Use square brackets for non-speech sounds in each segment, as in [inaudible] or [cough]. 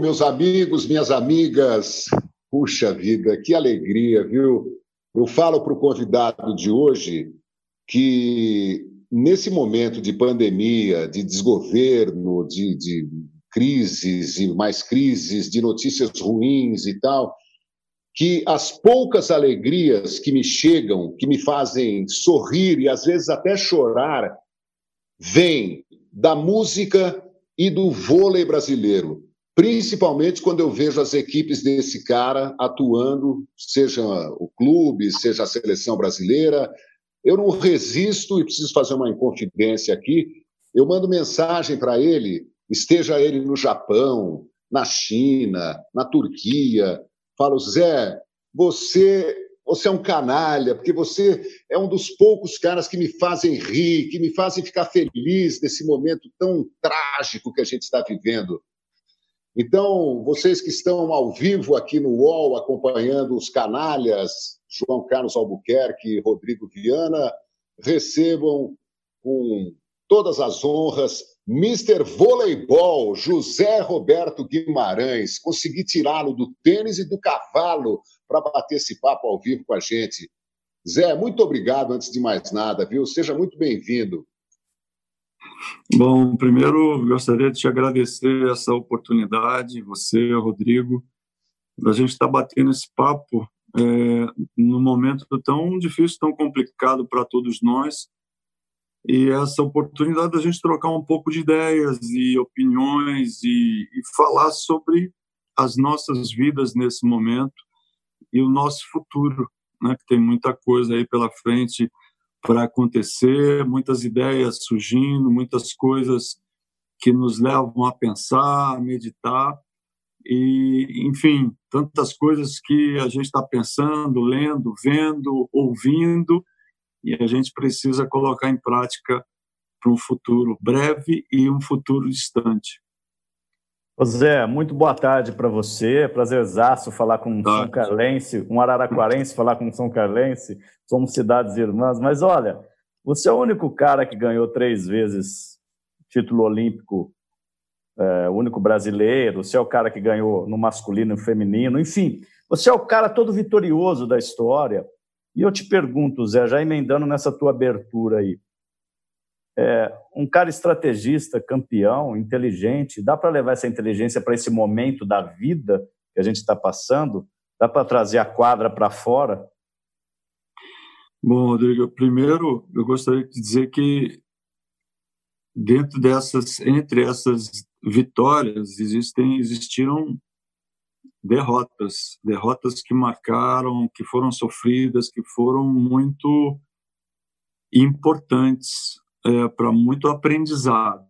meus amigos, minhas amigas. Puxa vida, que alegria, viu? Eu falo para o convidado de hoje que nesse momento de pandemia, de desgoverno, de, de crises e mais crises, de notícias ruins e tal, que as poucas alegrias que me chegam, que me fazem sorrir e às vezes até chorar, vêm da música e do vôlei brasileiro. Principalmente quando eu vejo as equipes desse cara atuando, seja o clube, seja a seleção brasileira. Eu não resisto e preciso fazer uma inconfidência aqui. Eu mando mensagem para ele, esteja ele no Japão, na China, na Turquia, falo, Zé, você, você é um canalha, porque você é um dos poucos caras que me fazem rir, que me fazem ficar feliz nesse momento tão trágico que a gente está vivendo. Então, vocês que estão ao vivo aqui no UOL, acompanhando os canalhas, João Carlos Albuquerque e Rodrigo Viana, recebam com todas as honras Mr. Voleibol, José Roberto Guimarães. Consegui tirá-lo do tênis e do cavalo para bater esse papo ao vivo com a gente. Zé, muito obrigado antes de mais nada, viu? Seja muito bem-vindo. Bom, primeiro gostaria de te agradecer essa oportunidade, você, Rodrigo, da gente estar tá batendo esse papo é, num momento tão difícil, tão complicado para todos nós e essa oportunidade da gente trocar um pouco de ideias e opiniões e, e falar sobre as nossas vidas nesse momento e o nosso futuro, né? Que tem muita coisa aí pela frente para acontecer, muitas ideias surgindo, muitas coisas que nos levam a pensar, a meditar e, enfim, tantas coisas que a gente está pensando, lendo, vendo, ouvindo e a gente precisa colocar em prática para um futuro breve e um futuro distante. Zé, muito boa tarde para você. Prazerzaço falar com um São Carlense, um araraquarense falar com um São Carlense. Somos cidades irmãs. Mas olha, você é o único cara que ganhou três vezes título olímpico, é, único brasileiro. Você é o cara que ganhou no masculino e no feminino. Enfim, você é o cara todo vitorioso da história. E eu te pergunto, Zé, já emendando nessa tua abertura aí, é, um cara estrategista, campeão, inteligente, dá para levar essa inteligência para esse momento da vida que a gente está passando? Dá para trazer a quadra para fora? Bom, Rodrigo, primeiro eu gostaria de dizer que dentro dessas, entre essas vitórias, existem, existiram derrotas, derrotas que marcaram, que foram sofridas, que foram muito importantes é, para muito aprendizado.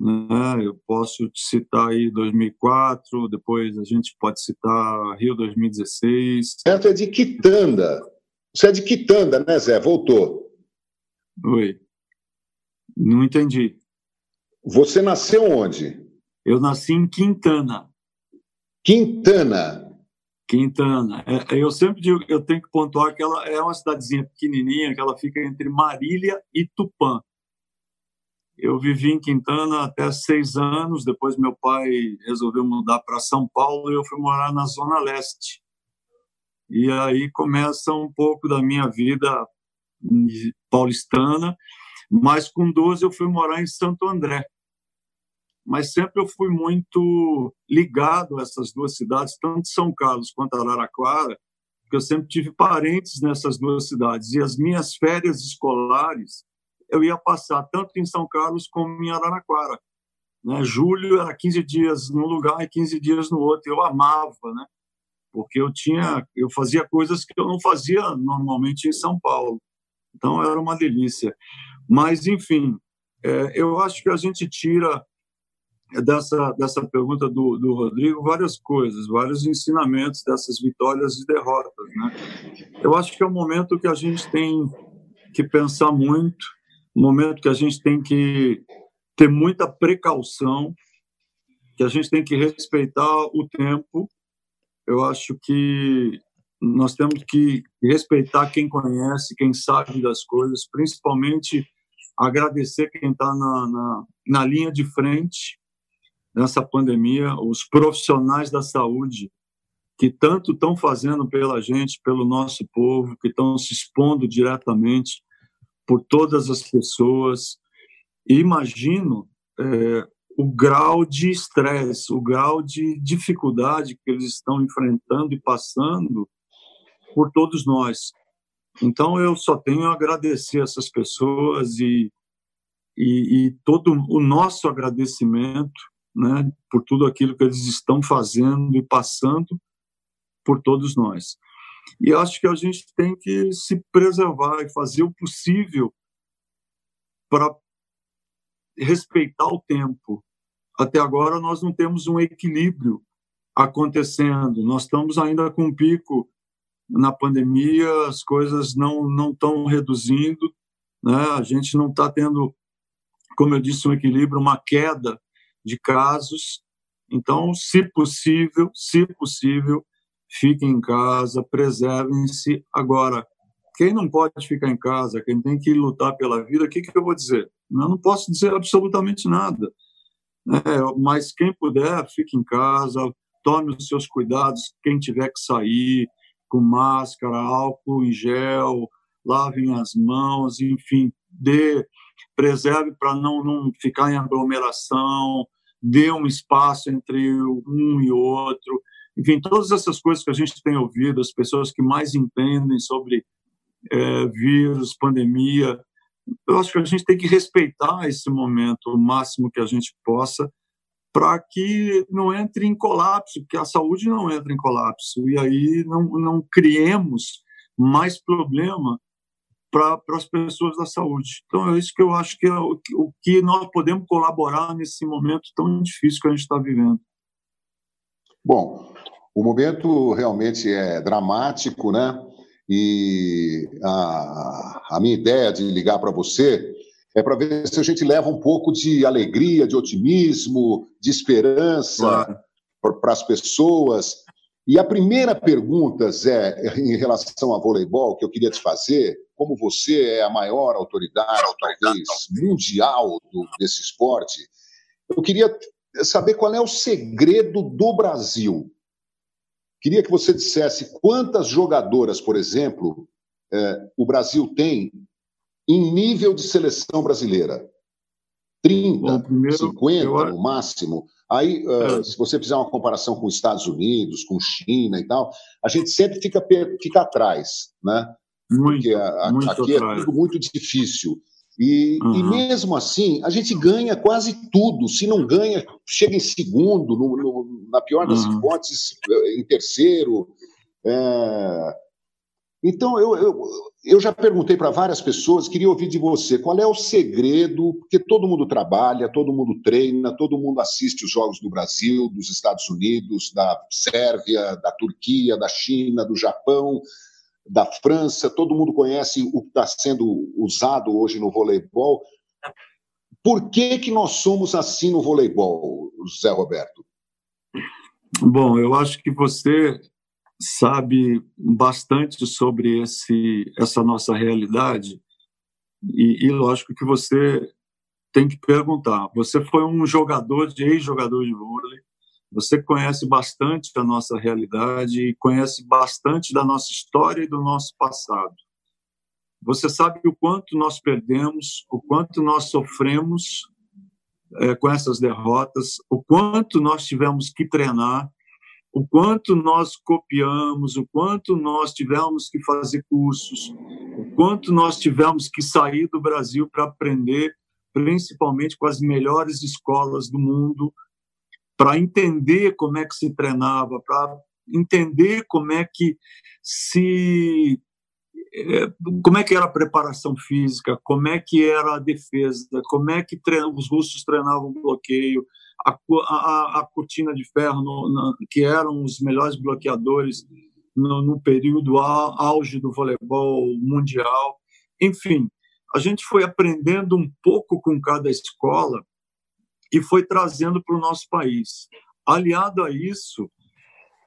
Né? Eu posso te citar aí 2004, depois a gente pode citar Rio 2016. Certo, é de Quitanda. Você é de Quitanda, né, Zé? Voltou. Oi. Não entendi. Você nasceu onde? Eu nasci em Quintana. Quintana. Quintana. É, eu sempre digo, eu tenho que pontuar que ela é uma cidadezinha pequenininha, que ela fica entre Marília e Tupã. Eu vivi em Quintana até seis anos, depois meu pai resolveu mudar para São Paulo e eu fui morar na Zona Leste. E aí começa um pouco da minha vida paulistana, mas com 12 eu fui morar em Santo André, mas sempre eu fui muito ligado a essas duas cidades, tanto São Carlos quanto Araraquara, porque eu sempre tive parentes nessas duas cidades. E as minhas férias escolares eu ia passar tanto em São Carlos como em Araraquara. Né? Julho era 15 dias num lugar e 15 dias no outro. Eu amava, né? porque eu tinha, eu fazia coisas que eu não fazia normalmente em São Paulo. Então era uma delícia. Mas enfim, é, eu acho que a gente tira dessa, dessa pergunta do, do Rodrigo várias coisas, vários ensinamentos dessas vitórias e derrotas. Né? Eu acho que é um momento que a gente tem que pensar muito, um momento que a gente tem que ter muita precaução, que a gente tem que respeitar o tempo. Eu acho que nós temos que respeitar quem conhece, quem sabe das coisas, principalmente agradecer quem está na, na, na linha de frente nessa pandemia, os profissionais da saúde que tanto estão fazendo pela gente, pelo nosso povo, que estão se expondo diretamente por todas as pessoas. E imagino é, o grau de estresse, o grau de dificuldade que eles estão enfrentando e passando por todos nós. Então, eu só tenho a agradecer essas pessoas e, e, e todo o nosso agradecimento né, por tudo aquilo que eles estão fazendo e passando por todos nós. E acho que a gente tem que se preservar e fazer o possível para respeitar o tempo. Até agora nós não temos um equilíbrio acontecendo. Nós estamos ainda com um pico na pandemia, as coisas não não estão reduzindo, né? A gente não está tendo, como eu disse, um equilíbrio, uma queda de casos. Então, se possível, se possível, fiquem em casa, preservem-se. Agora, quem não pode ficar em casa, quem tem que lutar pela vida, o que, que eu vou dizer? Eu não posso dizer absolutamente nada. É, mas quem puder, fique em casa, tome os seus cuidados, quem tiver que sair, com máscara, álcool em gel, lavem as mãos, enfim, dê, preserve para não, não ficar em aglomeração, dê um espaço entre um e outro. Enfim, todas essas coisas que a gente tem ouvido, as pessoas que mais entendem sobre é, vírus, pandemia, eu acho que a gente tem que respeitar esse momento o máximo que a gente possa para que não entre em colapso, que a saúde não entre em colapso e aí não, não criemos mais problema para as pessoas da saúde. Então é isso que eu acho que é o, o que nós podemos colaborar nesse momento tão difícil que a gente está vivendo. Bom, o momento realmente é dramático, né? E a, a minha ideia de ligar para você é para ver se a gente leva um pouco de alegria, de otimismo, de esperança claro. para as pessoas. E a primeira pergunta, Zé, em relação a voleibol, que eu queria te fazer, como você é a maior autoridade, talvez, mundial do, desse esporte, eu queria saber qual é o segredo do Brasil. Queria que você dissesse quantas jogadoras, por exemplo, é, o Brasil tem em nível de seleção brasileira. 30, Bom, primeiro, 50 eu... no máximo. Aí, uh, se você fizer uma comparação com os Estados Unidos, com China e tal, a gente sempre fica, fica atrás, né? Muito, Porque a, muito aqui é atrás. é tudo muito difícil. E, uhum. e, mesmo assim, a gente ganha quase tudo. Se não ganha, chega em segundo, no, no, na pior das uhum. hipóteses, em terceiro. É... Então, eu, eu, eu já perguntei para várias pessoas, queria ouvir de você qual é o segredo, porque todo mundo trabalha, todo mundo treina, todo mundo assiste os Jogos do Brasil, dos Estados Unidos, da Sérvia, da Turquia, da China, do Japão da França, todo mundo conhece o que está sendo usado hoje no voleibol. Por que, que nós somos assim no voleibol, Zé Roberto? Bom, eu acho que você sabe bastante sobre esse, essa nossa realidade e, e lógico que você tem que perguntar. Você foi um jogador, de ex-jogador de vôlei, você conhece bastante da nossa realidade e conhece bastante da nossa história e do nosso passado. Você sabe o quanto nós perdemos, o quanto nós sofremos é, com essas derrotas, o quanto nós tivemos que treinar, o quanto nós copiamos, o quanto nós tivemos que fazer cursos, o quanto nós tivemos que sair do Brasil para aprender, principalmente com as melhores escolas do mundo, para entender como é que se treinava, para entender como é que se é, como é que era a preparação física, como é que era a defesa, como é que os russos treinavam bloqueio, a, a, a cortina de ferro, no, no, que eram os melhores bloqueadores no, no período auge do voleibol mundial. Enfim, a gente foi aprendendo um pouco com cada escola e foi trazendo para o nosso país. Aliado a isso,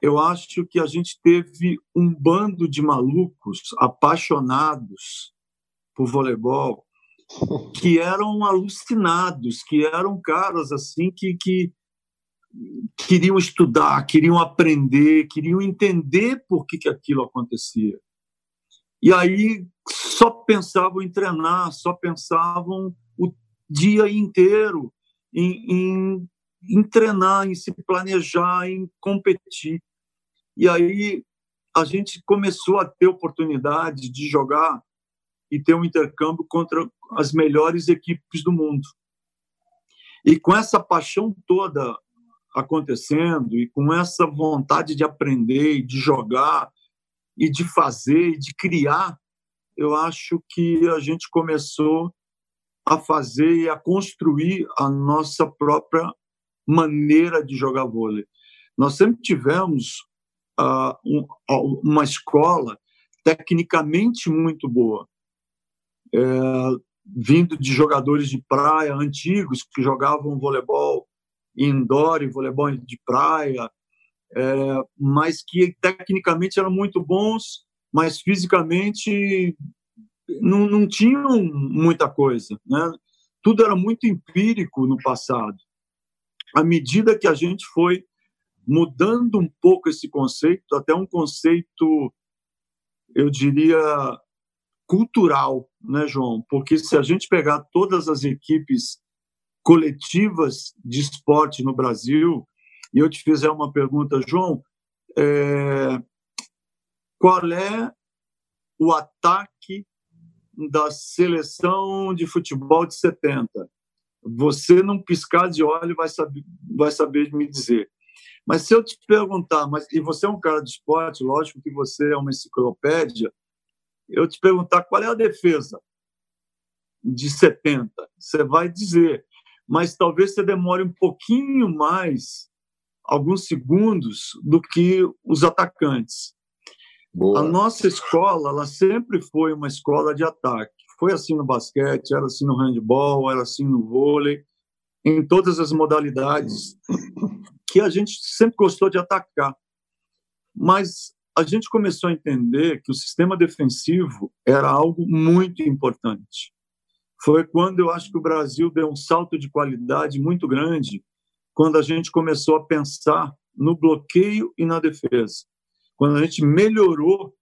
eu acho que a gente teve um bando de malucos apaixonados por voleibol [laughs] que eram alucinados, que eram caras assim que, que queriam estudar, queriam aprender, queriam entender por que, que aquilo acontecia. E aí só pensavam em treinar, só pensavam o dia inteiro em, em, em treinar, em se planejar, em competir. E aí a gente começou a ter oportunidade de jogar e ter um intercâmbio contra as melhores equipes do mundo. E com essa paixão toda acontecendo e com essa vontade de aprender, de jogar e de fazer de criar, eu acho que a gente começou a fazer e a construir a nossa própria maneira de jogar vôlei. Nós sempre tivemos uh, um, uma escola tecnicamente muito boa, é, vindo de jogadores de praia antigos que jogavam voleibol indoor e voleibol de praia, é, mas que tecnicamente eram muito bons, mas fisicamente não, não tinham muita coisa. Né? Tudo era muito empírico no passado. À medida que a gente foi mudando um pouco esse conceito, até um conceito, eu diria, cultural, né, João? Porque se a gente pegar todas as equipes coletivas de esporte no Brasil, e eu te fizer uma pergunta, João, é, qual é o ataque da seleção de futebol de 70? Você não piscar de olho vai saber, vai saber me dizer. Mas se eu te perguntar, mas e você é um cara de esporte, lógico que você é uma enciclopédia, eu te perguntar qual é a defesa de 70, você vai dizer, mas talvez você demore um pouquinho mais, alguns segundos, do que os atacantes. Boa. A nossa escola, ela sempre foi uma escola de ataque. Foi assim no basquete, era assim no handball, era assim no vôlei, em todas as modalidades que a gente sempre gostou de atacar. Mas a gente começou a entender que o sistema defensivo era algo muito importante. Foi quando eu acho que o Brasil deu um salto de qualidade muito grande, quando a gente começou a pensar no bloqueio e na defesa. Quando a gente melhorou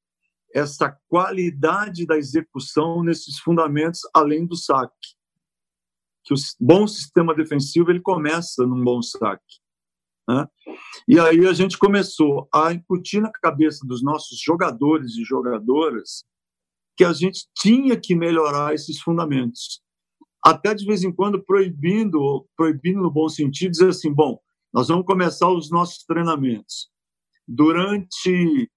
essa qualidade da execução nesses fundamentos além do saque. Que o bom sistema defensivo ele começa num bom saque. Né? E aí a gente começou a incutir na cabeça dos nossos jogadores e jogadoras que a gente tinha que melhorar esses fundamentos. Até de vez em quando proibindo, proibindo no bom sentido, dizer assim, bom, nós vamos começar os nossos treinamentos. Durante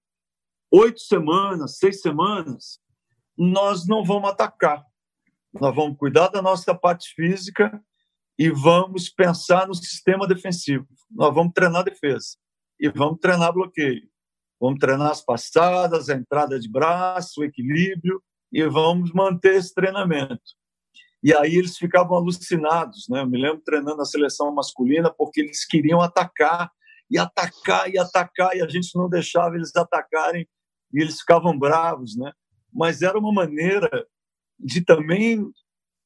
oito semanas, seis semanas, nós não vamos atacar. Nós vamos cuidar da nossa parte física e vamos pensar no sistema defensivo. Nós vamos treinar defesa e vamos treinar bloqueio. Vamos treinar as passadas, a entrada de braço, o equilíbrio e vamos manter esse treinamento. E aí eles ficavam alucinados, né? Eu me lembro treinando a seleção masculina porque eles queriam atacar e atacar e atacar e a gente não deixava eles atacarem e eles ficavam bravos, né? Mas era uma maneira de também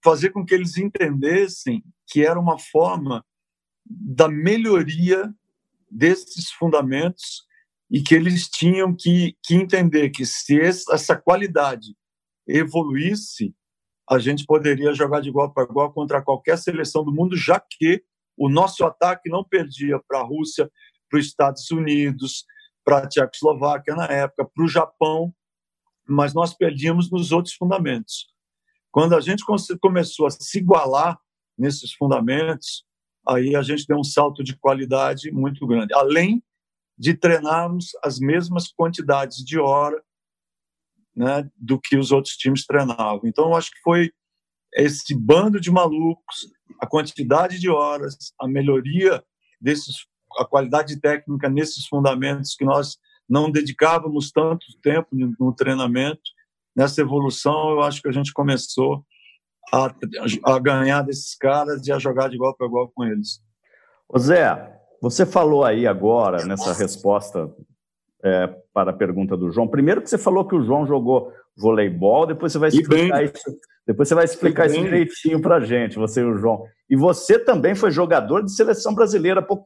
fazer com que eles entendessem que era uma forma da melhoria desses fundamentos e que eles tinham que, que entender que se essa qualidade evoluísse, a gente poderia jogar de igual para igual contra qualquer seleção do mundo, já que o nosso ataque não perdia para a Rússia, para os Estados Unidos, para a Tchecoslováquia na época, para o Japão, mas nós perdíamos nos outros fundamentos. Quando a gente começou a se igualar nesses fundamentos, aí a gente deu um salto de qualidade muito grande. Além de treinarmos as mesmas quantidades de hora né, do que os outros times treinavam. Então, eu acho que foi esse bando de malucos, a quantidade de horas, a melhoria desses, a qualidade técnica nesses fundamentos que nós não dedicávamos tanto tempo no treinamento, nessa evolução, eu acho que a gente começou a, a ganhar desses caras e a jogar de igual para igual com eles. Ô Zé, você falou aí agora, nessa resposta é, para a pergunta do João, primeiro que você falou que o João jogou voleibol, depois você vai explicar isso, depois você vai explicar isso direitinho para a gente, você e o João. E você também foi jogador de seleção brasileira, pouco,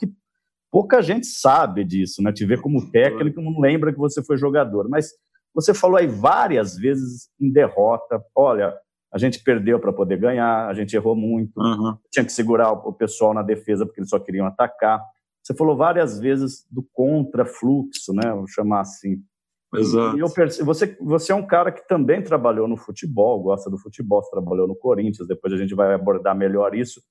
pouca gente sabe disso, né? Te vê como técnico, não lembra que você foi jogador. Mas você falou aí várias vezes em derrota. Olha, a gente perdeu para poder ganhar, a gente errou muito, uhum. tinha que segurar o pessoal na defesa porque eles só queriam atacar. Você falou várias vezes do contrafluxo, né? Vou chamar assim. Exato. E eu percebo, você, você é um cara que também trabalhou no futebol, gosta do futebol, você trabalhou no Corinthians, depois a gente vai abordar melhor isso.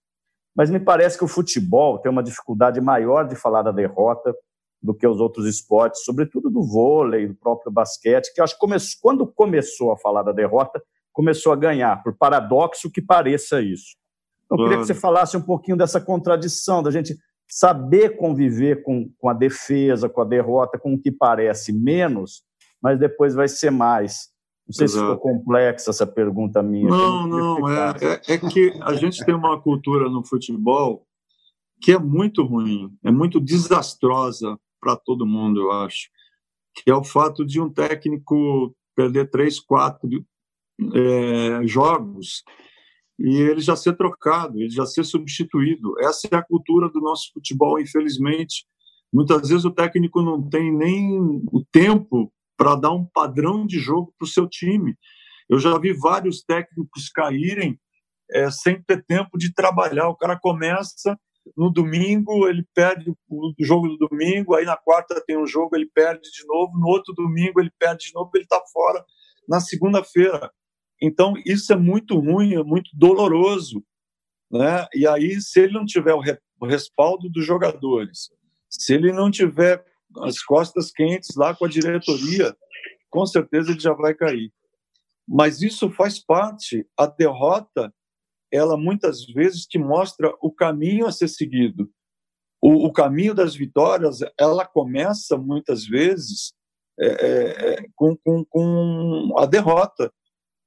Mas me parece que o futebol tem uma dificuldade maior de falar da derrota do que os outros esportes, sobretudo do vôlei, do próprio basquete, que eu acho que come... quando começou a falar da derrota, começou a ganhar, por paradoxo que pareça isso. Então, eu queria que você falasse um pouquinho dessa contradição, da gente saber conviver com, com a defesa, com a derrota, com o que parece menos, mas depois vai ser mais. Não sei Exato. se ficou complexa essa pergunta minha. Não, não, é, é, é, que a gente tem uma cultura no futebol que é muito ruim, é muito desastrosa para todo mundo, eu acho, que é o fato de um técnico perder três, quatro é, jogos e ele já ser trocado, ele já ser substituído. Essa é a cultura do nosso futebol, infelizmente. Muitas vezes o técnico não tem nem o tempo para dar um padrão de jogo para o seu time. Eu já vi vários técnicos caírem é, sem ter tempo de trabalhar. O cara começa no domingo, ele perde o jogo do domingo, aí na quarta tem um jogo, ele perde de novo, no outro domingo ele perde de novo, ele está fora na segunda-feira. Então, isso é muito ruim, é muito doloroso. Né? E aí, se ele não tiver o, respaldo dos jogadores, se ele não tiver as costas quentes lá com a diretoria, com certeza ele já vai cair. Mas isso faz parte, a derrota, ela muitas vezes te mostra o caminho a ser seguido. O, o caminho das vitórias, ela começa muitas vezes é, é, é com, com, com a derrota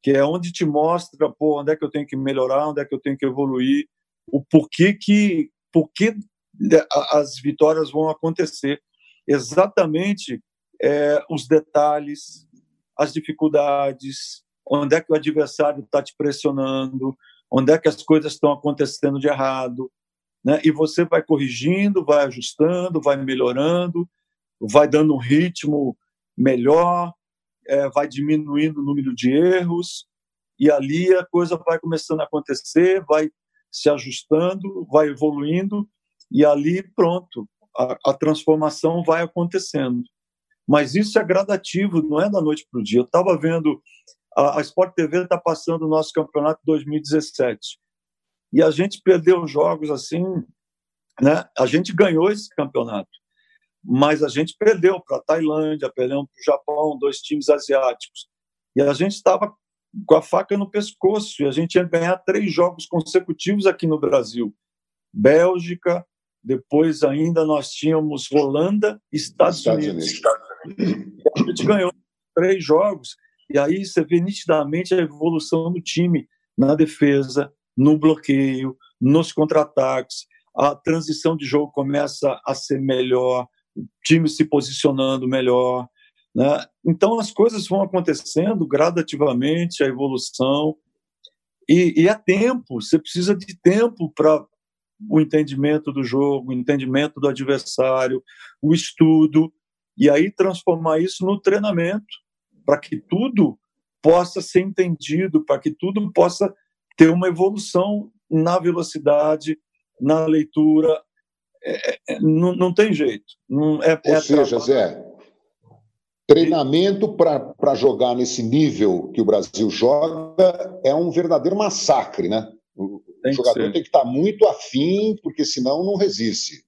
que é onde te mostra, pô, onde é que eu tenho que melhorar, onde é que eu tenho que evoluir, o porquê que, porquê as vitórias vão acontecer. Exatamente é, os detalhes, as dificuldades, onde é que o adversário está te pressionando, onde é que as coisas estão acontecendo de errado, né? E você vai corrigindo, vai ajustando, vai melhorando, vai dando um ritmo melhor, é, vai diminuindo o número de erros, e ali a coisa vai começando a acontecer, vai se ajustando, vai evoluindo, e ali pronto, a, a transformação vai acontecendo. Mas isso é gradativo, não é da noite para o dia. Eu estava vendo, a, a Sport TV está passando o nosso campeonato 2017, e a gente perdeu jogos assim, né? A gente ganhou esse campeonato mas a gente perdeu para a Tailândia, perdeu para o Japão, dois times asiáticos. E a gente estava com a faca no pescoço e a gente ia ganhar três jogos consecutivos aqui no Brasil. Bélgica, depois ainda nós tínhamos Holanda e Estados, Estados Unidos. Unidos. A gente ganhou três jogos e aí você vê nitidamente a evolução do time na defesa, no bloqueio, nos contra-ataques. A transição de jogo começa a ser melhor, o time se posicionando melhor. Né? Então, as coisas vão acontecendo gradativamente, a evolução. E, e é tempo, você precisa de tempo para o entendimento do jogo, o entendimento do adversário, o estudo, e aí transformar isso no treinamento, para que tudo possa ser entendido, para que tudo possa ter uma evolução na velocidade, na leitura, é, é, não, não tem jeito. Não é, Ou é seja, Zé, treinamento para jogar nesse nível que o Brasil joga é um verdadeiro massacre, né? O tem jogador tem que estar muito afim, porque senão não resiste.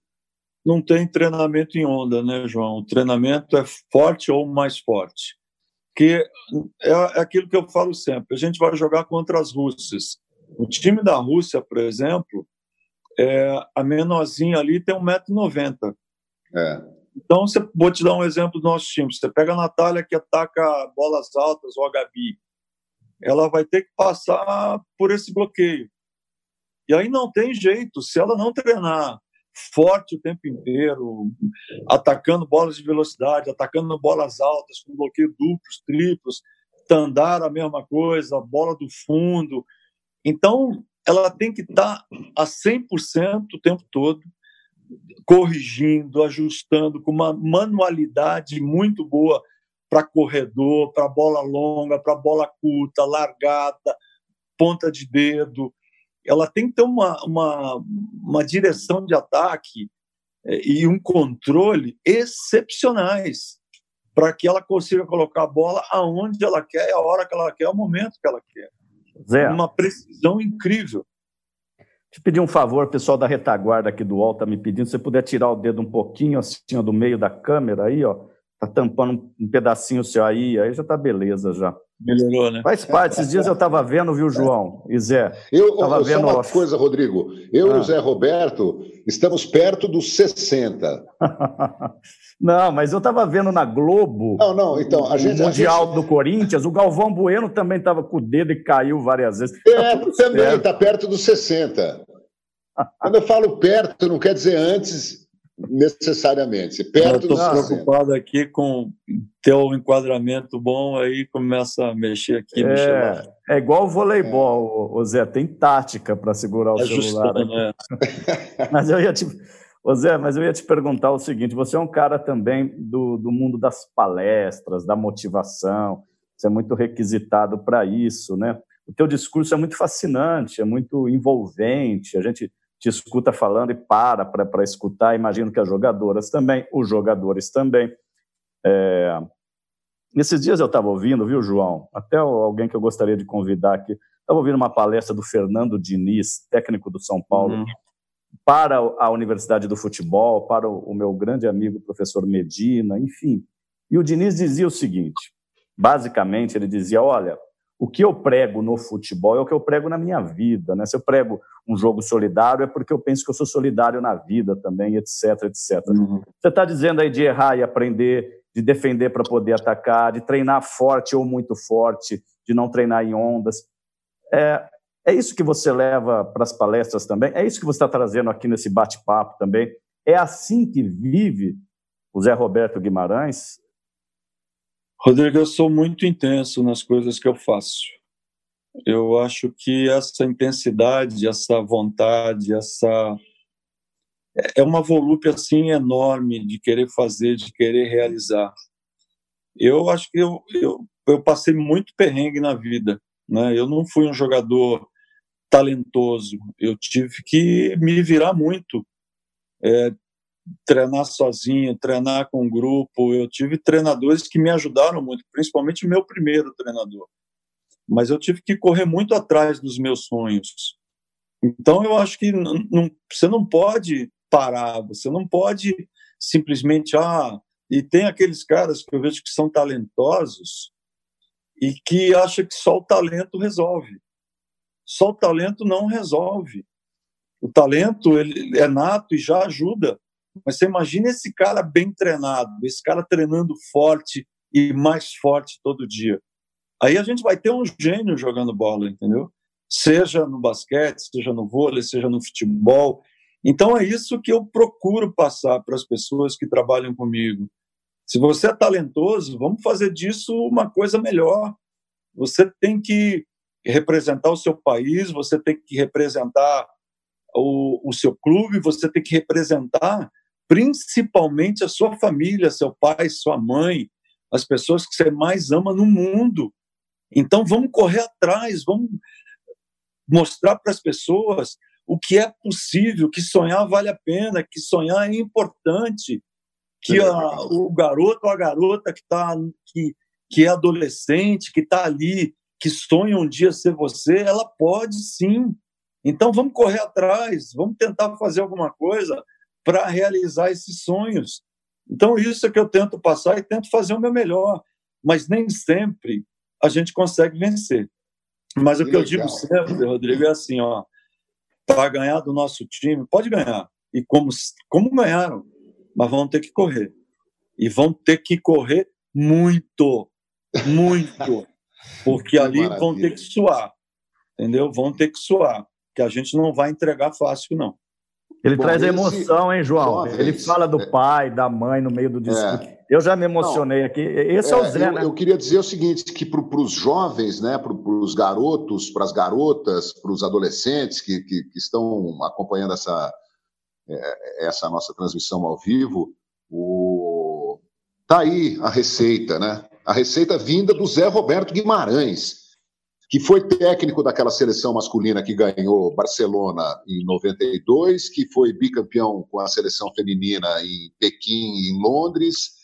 Não tem treinamento em onda, né, João? O treinamento é forte ou mais forte. Que é aquilo que eu falo sempre: a gente vai jogar contra as russas. O time da Rússia, por exemplo, é, a menorzinha ali tem 1,90m. É. Então, você, vou te dar um exemplo do nosso time. Você pega a Natália que ataca bolas altas, ou a Gabi. Ela vai ter que passar por esse bloqueio. E aí não tem jeito. Se ela não treinar forte o tempo inteiro, atacando bolas de velocidade, atacando bolas altas, com bloqueio duplos, triplos, tandar a mesma coisa, bola do fundo. Então, ela tem que estar a 100% o tempo todo, corrigindo, ajustando, com uma manualidade muito boa para corredor, para bola longa, para bola curta, largada, ponta de dedo. Ela tem que ter uma, uma, uma direção de ataque é, e um controle excepcionais para que ela consiga colocar a bola aonde ela quer, a hora que ela quer, o momento que ela quer. Zé, uma precisão incrível. Te pedir um favor, pessoal da retaguarda aqui do UOL está me pedindo, se você puder tirar o dedo um pouquinho assim, ó, do meio da câmera aí, ó, tá tampando um pedacinho seu aí, aí já tá beleza já. Melhorou, né? Faz parte. Esses dias eu estava vendo, viu, João e Zé? Eu, tava vendo só uma coisa, Rodrigo. Eu ah. e o Zé Roberto estamos perto dos 60. [laughs] não, mas eu estava vendo na Globo. Não, não, então. A gente, o Mundial a gente... do Corinthians, o Galvão Bueno também estava com o dedo e caiu várias vezes. É, tá também, está perto dos 60. Quando eu falo perto, não quer dizer antes necessariamente. Perto Estou preocupado aqui com ter um enquadramento bom, aí começa a mexer aqui. É, mexer é igual o voleibol, é. o Zé, tem tática para segurar o celular. Né? [laughs] mas eu ia te, ô Zé, mas eu ia te perguntar o seguinte: você é um cara também do, do mundo das palestras, da motivação, você é muito requisitado para isso, né? O teu discurso é muito fascinante, é muito envolvente, a gente te escuta falando e para para escutar. Imagino que as jogadoras também, os jogadores também. É... Nesses dias eu estava ouvindo, viu, João? Até alguém que eu gostaria de convidar aqui. Estava ouvindo uma palestra do Fernando Diniz, técnico do São Paulo, uhum. para a Universidade do Futebol, para o meu grande amigo professor Medina, enfim. E o Diniz dizia o seguinte: basicamente, ele dizia: olha, o que eu prego no futebol é o que eu prego na minha vida. Né? Se eu prego um jogo solidário, é porque eu penso que eu sou solidário na vida também, etc, etc. Uhum. Você está dizendo aí de errar e aprender, de defender para poder atacar, de treinar forte ou muito forte, de não treinar em ondas. É, é isso que você leva para as palestras também? É isso que você está trazendo aqui nesse bate-papo também? É assim que vive o Zé Roberto Guimarães? Rodrigo, eu sou muito intenso nas coisas que eu faço. Eu acho que essa intensidade, essa vontade, essa é uma volúpia assim enorme de querer fazer, de querer realizar. Eu acho que eu, eu, eu passei muito perrengue na vida, né? Eu não fui um jogador talentoso. Eu tive que me virar muito. É, treinar sozinho, treinar com grupo. Eu tive treinadores que me ajudaram muito, principalmente meu primeiro treinador. Mas eu tive que correr muito atrás dos meus sonhos. Então eu acho que não, você não pode parar, você não pode simplesmente ah, e tem aqueles caras que eu vejo que são talentosos e que acham que só o talento resolve. Só o talento não resolve. O talento ele é nato e já ajuda, mas você imagina esse cara bem treinado, esse cara treinando forte e mais forte todo dia. Aí a gente vai ter um gênio jogando bola, entendeu? Seja no basquete, seja no vôlei, seja no futebol. Então é isso que eu procuro passar para as pessoas que trabalham comigo. Se você é talentoso, vamos fazer disso uma coisa melhor. Você tem que representar o seu país, você tem que representar o, o seu clube, você tem que representar principalmente a sua família, seu pai, sua mãe, as pessoas que você mais ama no mundo. Então vamos correr atrás, vamos mostrar para as pessoas o que é possível, que sonhar vale a pena, que sonhar é importante, que a, o garoto ou a garota que tá que, que é adolescente, que está ali, que sonha um dia ser você, ela pode sim. Então vamos correr atrás, vamos tentar fazer alguma coisa para realizar esses sonhos. Então, isso é que eu tento passar e tento fazer o meu melhor, mas nem sempre a gente consegue vencer. Mas o que, que eu digo sempre, Rodrigo, é assim, ó, para ganhar do nosso time, pode ganhar. E como, como ganharam, mas vão ter que correr. E vão ter que correr muito, muito. [laughs] Porque ali maravilha. vão ter que suar, entendeu? Vão ter que suar, que a gente não vai entregar fácil, não. Ele Bom, traz emoção, hein, João? Jovens, ele fala do é. pai, da mãe no meio do discurso. É. Eu já me emocionei Não, aqui. Esse é, é, o Zé, eu, né? Eu queria dizer o seguinte, que para os jovens, né, para os garotos, para as garotas, para os adolescentes que, que, que, estão acompanhando essa, é, essa nossa transmissão ao vivo, o... tá aí a receita, né? A receita vinda do Zé Roberto Guimarães, que foi técnico daquela seleção masculina que ganhou Barcelona em 92, que foi bicampeão com a seleção feminina em Pequim e em Londres,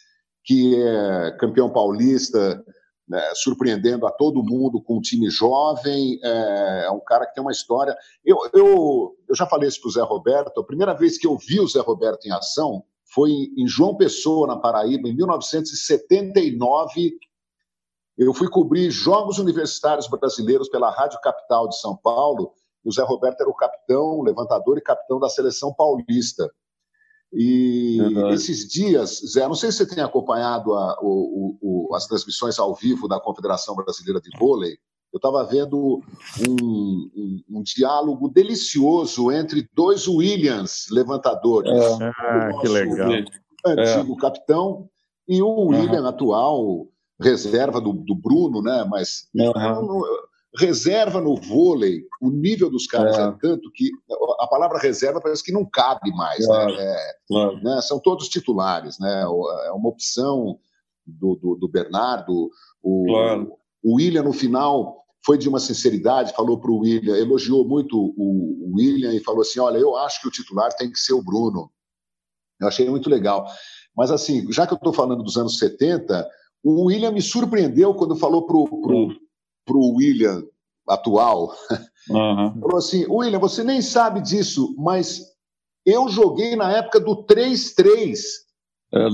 que é campeão paulista, né, surpreendendo a todo mundo com um time jovem. É, é, um cara que tem uma história. Eu, eu, eu já falei isso para o Zé Roberto. A primeira vez que eu vi o Zé Roberto em ação foi em João Pessoa, na Paraíba, em 1979 eu fui cobrir Jogos Universitários Brasileiros pela Rádio Capital de São Paulo, e o Zé Roberto era o capitão, levantador e capitão da seleção paulista. E esses dias, Zé, não sei se você tem acompanhado a, o, o, as transmissões ao vivo da Confederação Brasileira de Vôlei, eu estava vendo um, um, um, diálogo delicioso entre dois Williams levantadores. É. Ah, que legal. Antigo é. capitão e o William uhum. atual reserva do, do Bruno, né? Mas uhum. reserva no vôlei, o nível dos caras é. é. tanto que a palavra reserva parece que não cabe mais, né? claro. né? É, claro. né? São todos titulares, né? É uma opção do, do, do Bernardo. O, claro. o William, no final, foi de uma sinceridade, falou para o William, elogiou muito o, o William e falou assim: Olha, eu acho que o titular tem que ser o Bruno. Eu achei muito legal. Mas, assim, já que eu estou falando dos anos 70, o William me surpreendeu quando falou pro, pro, pro William atual. Uhum. [laughs] Falou assim: William, você nem sabe disso, mas eu joguei na época do 3-3.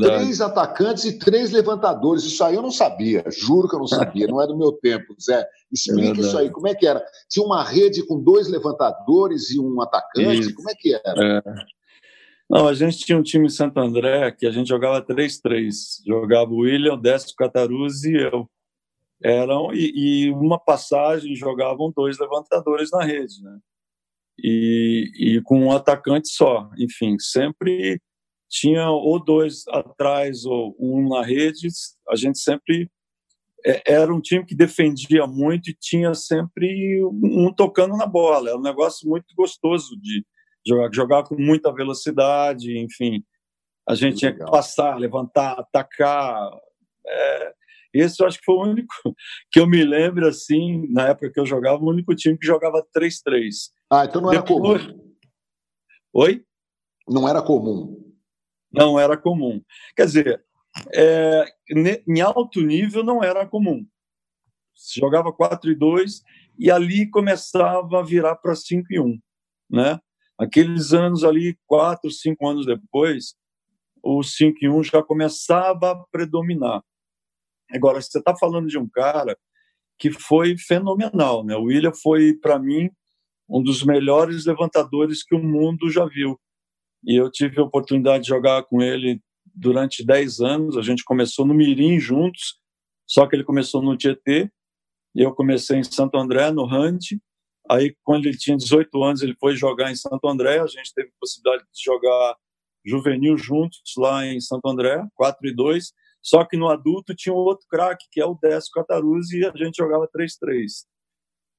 Três atacantes e três levantadores. Isso aí eu não sabia, juro que eu não sabia, não é do meu tempo, Zé. Explica é isso aí, como é que era? Tinha uma rede com dois levantadores e um atacante? Isso. Como é que era? É. Não, a gente tinha um time em Santo André que a gente jogava 3-3. Jogava o William, o Décio Cataruzzi e eu. Eram, e, e, uma passagem jogavam dois levantadores na rede, né? E, e com um atacante só. Enfim, sempre tinha ou dois atrás ou um na rede. A gente sempre é, era um time que defendia muito e tinha sempre um tocando na bola. Era um negócio muito gostoso de, jogar, jogar com muita velocidade, enfim. A gente Muito tinha legal. que passar, levantar, atacar. É, esse eu acho que foi o único [laughs] que eu me lembro, assim, na época que eu jogava, o único time que jogava 3-3. Ah, então não era Depois... comum. Oi? Não era comum. Não era comum. Quer dizer, é, em alto nível não era comum. Se jogava 4 e 2 e ali começava a virar para 5 e 1, né? Aqueles anos ali, quatro, cinco anos depois, o 5 e 1 já começava a predominar. Agora, você está falando de um cara que foi fenomenal, né? O William foi, para mim, um dos melhores levantadores que o mundo já viu. E eu tive a oportunidade de jogar com ele durante 10 anos. A gente começou no Mirim juntos, só que ele começou no Tietê, e eu comecei em Santo André, no Hunt, Aí, quando ele tinha 18 anos, ele foi jogar em Santo André. A gente teve a possibilidade de jogar juvenil juntos lá em Santo André, 4 e 2. Só que no adulto tinha um outro craque, que é o Décio Cataruzzi, e a gente jogava 3-3.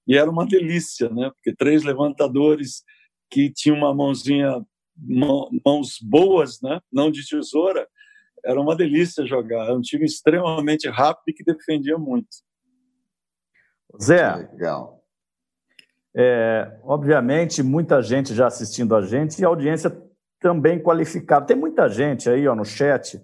E era uma delícia, né? Porque três levantadores que tinham uma mãozinha, mãos boas, né? Não de tesoura. Era uma delícia jogar. Era um time extremamente rápido e que defendia muito. Zé, Legal. É, obviamente, muita gente já assistindo a gente e audiência também qualificada. Tem muita gente aí ó, no chat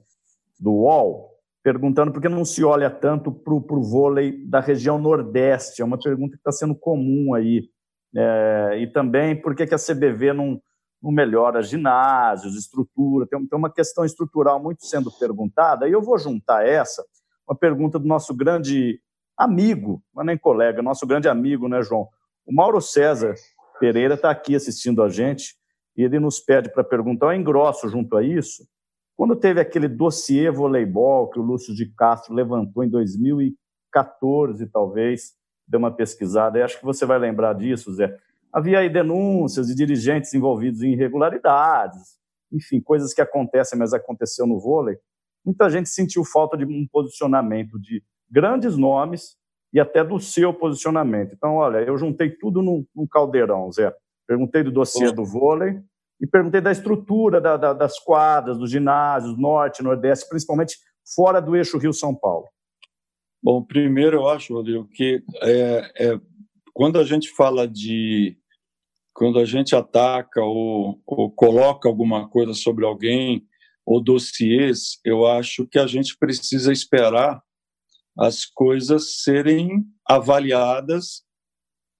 do UOL perguntando por que não se olha tanto para o vôlei da região Nordeste. É uma pergunta que está sendo comum aí. É, e também por que, que a CBV não, não melhora ginásios, estrutura. Tem, tem uma questão estrutural muito sendo perguntada. E eu vou juntar essa, uma pergunta do nosso grande amigo, é nem colega, nosso grande amigo, né, João? O Mauro César Pereira está aqui assistindo a gente e ele nos pede para perguntar, eu engrosso junto a isso, quando teve aquele dossiê voleibol que o Lúcio de Castro levantou em 2014, talvez, deu uma pesquisada, e acho que você vai lembrar disso, Zé. Havia aí denúncias de dirigentes envolvidos em irregularidades, enfim, coisas que acontecem, mas aconteceu no vôlei. Muita gente sentiu falta de um posicionamento de grandes nomes e até do seu posicionamento. Então, olha, eu juntei tudo num, num caldeirão, Zé. Perguntei do dossiê do vôlei, e perguntei da estrutura da, da, das quadras, dos ginásios, norte, nordeste, principalmente fora do eixo Rio-São Paulo. Bom, primeiro eu acho, Rodrigo, que é, é, quando a gente fala de. Quando a gente ataca ou, ou coloca alguma coisa sobre alguém, ou dossiês, eu acho que a gente precisa esperar as coisas serem avaliadas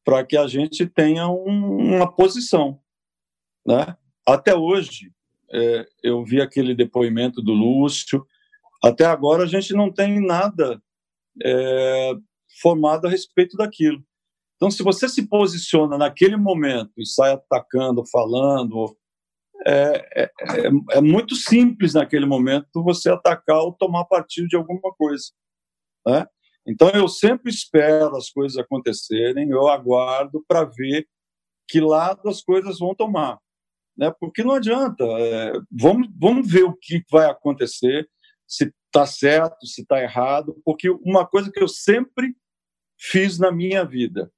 para que a gente tenha um, uma posição, né? Até hoje, é, eu vi aquele depoimento do Lúcio. Até agora a gente não tem nada é, formado a respeito daquilo. Então, se você se posiciona naquele momento e sai atacando, falando, é, é, é, é, muito simples naquele momento você atacar ou tomar partido de alguma coisa. Né? Então, eu sempre espero as coisas acontecerem, eu aguardo para ver que lado as coisas vão tomar. Né? Porque não adianta, é, vamos, vamos ver o que vai acontecer, se está certo, se está errado, porque uma coisa que eu sempre fiz na minha vida,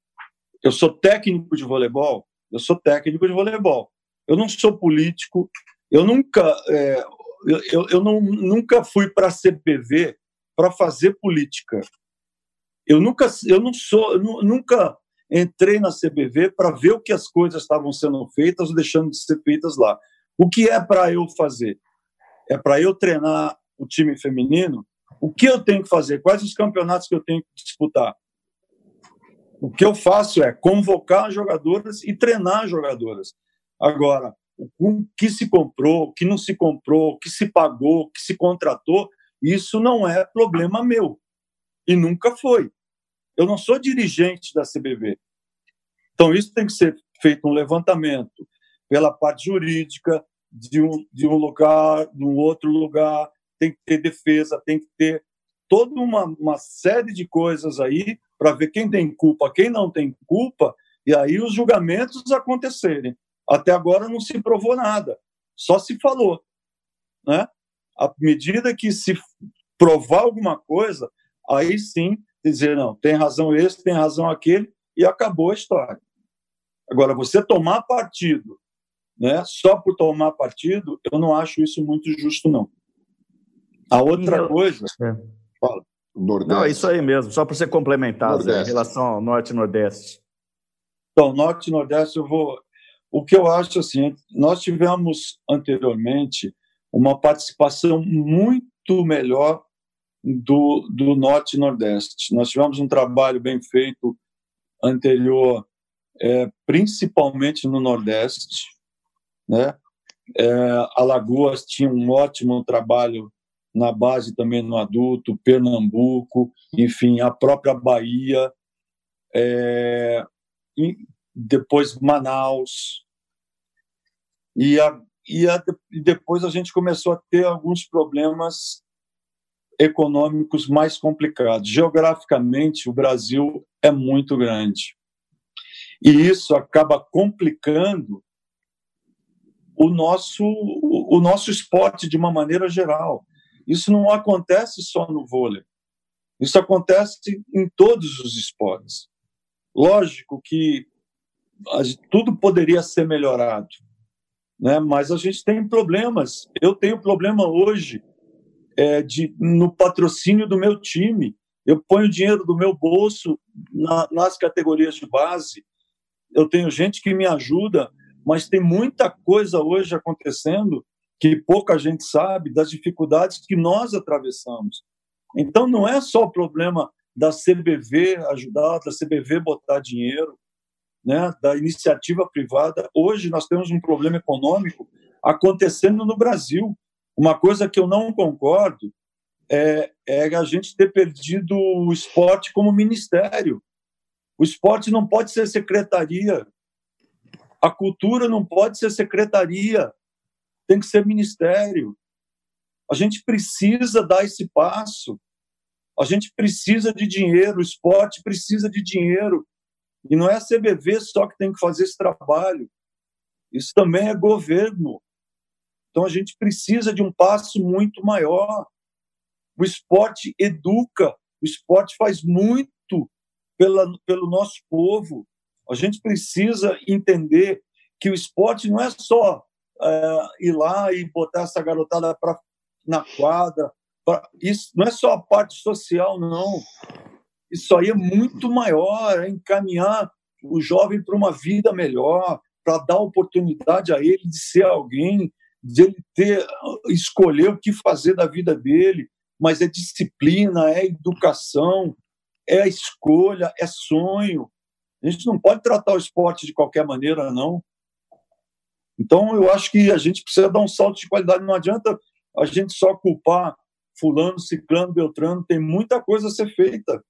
eu sou técnico de voleibol, eu sou técnico de voleibol. Eu não sou político, eu nunca, é, eu, eu não, nunca fui para a CPV para fazer política. Eu nunca, eu não sou, eu nunca entrei na CBV para ver o que as coisas estavam sendo feitas ou deixando de ser feitas lá. O que é para eu fazer? É para eu treinar o time feminino? O que eu tenho que fazer? Quais os campeonatos que eu tenho que disputar? O que eu faço é convocar jogadoras e treinar jogadoras. Agora, o que se comprou, o que não se comprou, o que se pagou, o que se contratou, isso não é problema meu. E nunca foi. Eu não sou dirigente da CBV. Então, isso tem que ser feito um levantamento pela parte jurídica de um, de um lugar, de um outro lugar, tem que ter defesa, tem que ter toda uma, uma série de coisas aí para ver quem tem culpa, quem não tem culpa, e aí os julgamentos acontecerem. Até agora não se provou nada, só se falou. Né? À medida que se provar alguma coisa, aí sim dizer, não, tem razão esse, tem razão aquele, e acabou a história. Agora, você tomar partido, né, só por tomar partido, eu não acho isso muito justo, não. A outra coisa. É. Fala. Nordeste. Não, é isso aí mesmo, só para você complementar, Zé, em relação ao Norte e Nordeste. Então, Norte e Nordeste, eu vou. O que eu acho assim, nós tivemos anteriormente uma participação muito melhor do, do Norte e Nordeste. Nós tivemos um trabalho bem feito anterior, é, principalmente no Nordeste. Né? É, Alagoas tinha um ótimo trabalho na base também no adulto, Pernambuco, enfim, a própria Bahia, é, depois Manaus. E, a, e, a, e depois a gente começou a ter alguns problemas econômicos mais complicados. Geograficamente, o Brasil é muito grande. E isso acaba complicando o nosso, o nosso esporte de uma maneira geral. Isso não acontece só no vôlei. Isso acontece em todos os esportes. Lógico que tudo poderia ser melhorado, né? mas a gente tem problemas. Eu tenho problema hoje é, de, no patrocínio do meu time. Eu ponho dinheiro do meu bolso na, nas categorias de base. Eu tenho gente que me ajuda, mas tem muita coisa hoje acontecendo que pouca gente sabe das dificuldades que nós atravessamos. Então, não é só o problema da CBV ajudar, da CBV botar dinheiro, né, da iniciativa privada. Hoje nós temos um problema econômico acontecendo no Brasil. Uma coisa que eu não concordo é, é a gente ter perdido o esporte como ministério. O esporte não pode ser secretaria. A cultura não pode ser secretaria. Tem que ser ministério. A gente precisa dar esse passo. A gente precisa de dinheiro. O esporte precisa de dinheiro. E não é a CBV só que tem que fazer esse trabalho. Isso também é governo. Então a gente precisa de um passo muito maior. O esporte educa, o esporte faz muito pela, pelo nosso povo. A gente precisa entender que o esporte não é só é, ir lá e botar essa garotada pra, na quadra. Pra, isso não é só a parte social, não. Isso aí é muito maior, é encaminhar o jovem para uma vida melhor, para dar oportunidade a ele de ser alguém, de ele ter escolher o que fazer da vida dele, mas é disciplina, é educação, é escolha, é sonho. A gente não pode tratar o esporte de qualquer maneira, não. Então, eu acho que a gente precisa dar um salto de qualidade. Não adianta a gente só culpar fulano, ciclano, beltrano. Tem muita coisa a ser feita.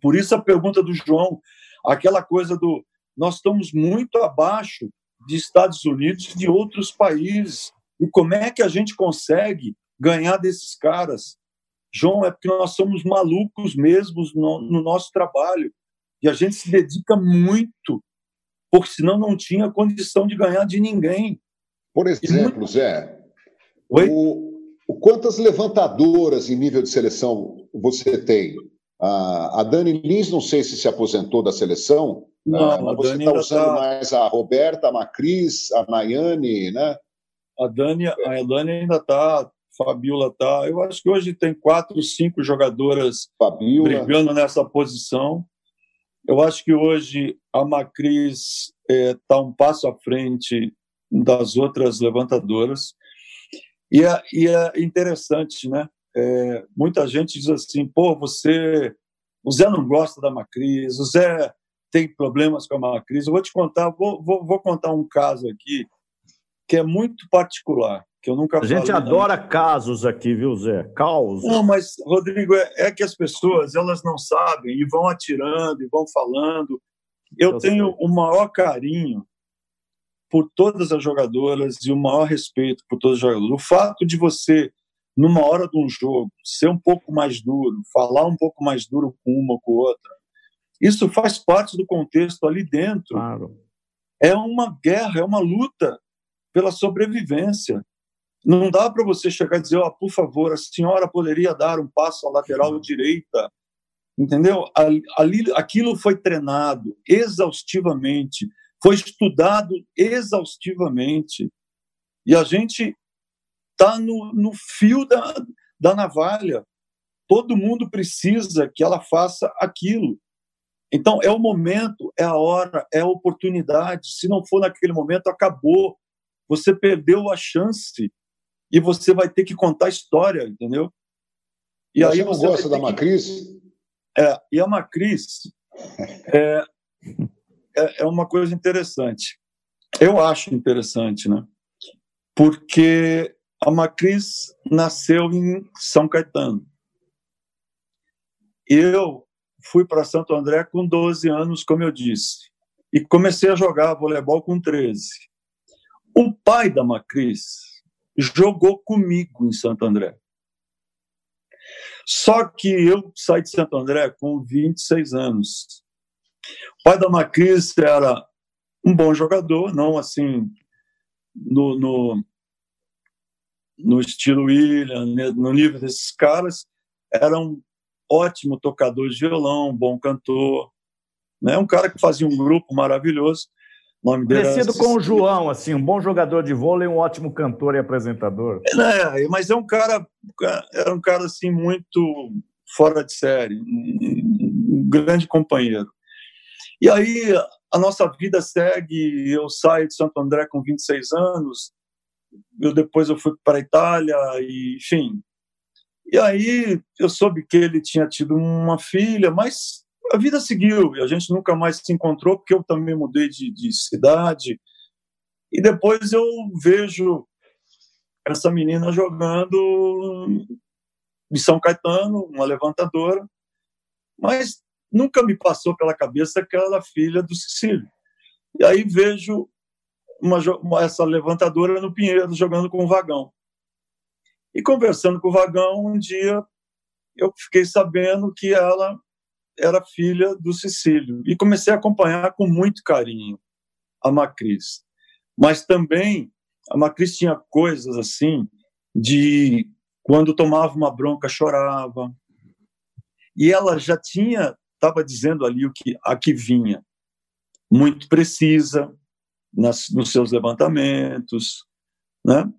Por isso a pergunta do João, aquela coisa do nós estamos muito abaixo de Estados Unidos e de outros países. E como é que a gente consegue ganhar desses caras? João, é porque nós somos malucos mesmos no, no nosso trabalho. E a gente se dedica muito, porque senão não tinha condição de ganhar de ninguém. Por exemplo, muito... Zé, Oi? O, o, quantas levantadoras em nível de seleção você tem? A, a Dani Lins, não sei se se aposentou da seleção, não, ah, mas você está usando tá... mais a Roberta, a Macris, a Nayane, né? A Dani, a Dani ainda está, Fabiola está. Eu acho que hoje tem quatro, cinco jogadoras Fabiola. brigando nessa posição. Eu acho que hoje a Macris está é, um passo à frente das outras levantadoras. E é, e é interessante, né? É, muita gente diz assim: pô, você. O Zé não gosta da Macris, o Zé tem problemas com a Macris. Eu vou te contar, vou, vou, vou contar um caso aqui que é muito particular que eu nunca A gente adora não. casos aqui, viu, Zé? Caos. Não, mas, Rodrigo, é, é, que as pessoas elas não sabem e vão atirando e vão falando. Eu, eu tenho sei. o maior carinho por todas as jogadoras e o maior respeito por todas as jogadoras. O fato de você, numa hora de um jogo, ser um pouco mais duro, falar um pouco mais duro com uma ou com outra, isso faz parte do contexto ali dentro. Claro. É uma guerra, é uma luta pela sobrevivência. Não dá para você chegar e dizer, oh, por favor, a senhora poderia dar um passo à lateral direita. Entendeu? Ali, aquilo foi treinado exaustivamente, foi estudado exaustivamente. E a gente está no, no fio da, da navalha. Todo mundo precisa que ela faça aquilo. Então, é o momento, é a hora, é a oportunidade. Se não for naquele momento, acabou. Você perdeu a chance e você vai ter que contar a história, entendeu? E você aí não você gosta da que... Macris? É, e a Macris é, é, é uma coisa interessante. Eu acho interessante, né? Porque a Macris nasceu em São Caetano. Eu fui para Santo André com 12 anos, como eu disse, e comecei a jogar voleibol com 13. O pai da Macris jogou comigo em Santo André. Só que eu saí de Santo André com 26 anos. O pai da Macris era um bom jogador, não assim no, no, no estilo William, né, no nível desses caras. Era um ótimo tocador de violão, um bom cantor, né? um cara que fazia um grupo maravilhoso nome dele Parecido com o João, assim, um bom jogador de vôlei, um ótimo cantor e apresentador. É, mas é um cara, é um cara assim muito fora de série, um grande companheiro. E aí a nossa vida segue, eu saio de Santo André com 26 anos, eu depois eu fui para a Itália e enfim. E aí eu soube que ele tinha tido uma filha, mas a vida seguiu e a gente nunca mais se encontrou porque eu também mudei de, de cidade. E depois eu vejo essa menina jogando em São Caetano, uma levantadora, mas nunca me passou pela cabeça que ela era filha do Cecílio. E aí vejo uma, essa levantadora no Pinheiro jogando com o Vagão. E conversando com o Vagão, um dia eu fiquei sabendo que ela era filha do Cecílio. E comecei a acompanhar com muito carinho a Macris. Mas também a Macris tinha coisas assim de quando tomava uma bronca chorava. E ela já tinha, estava dizendo ali o que a que vinha, muito precisa nas, nos seus levantamentos, Né?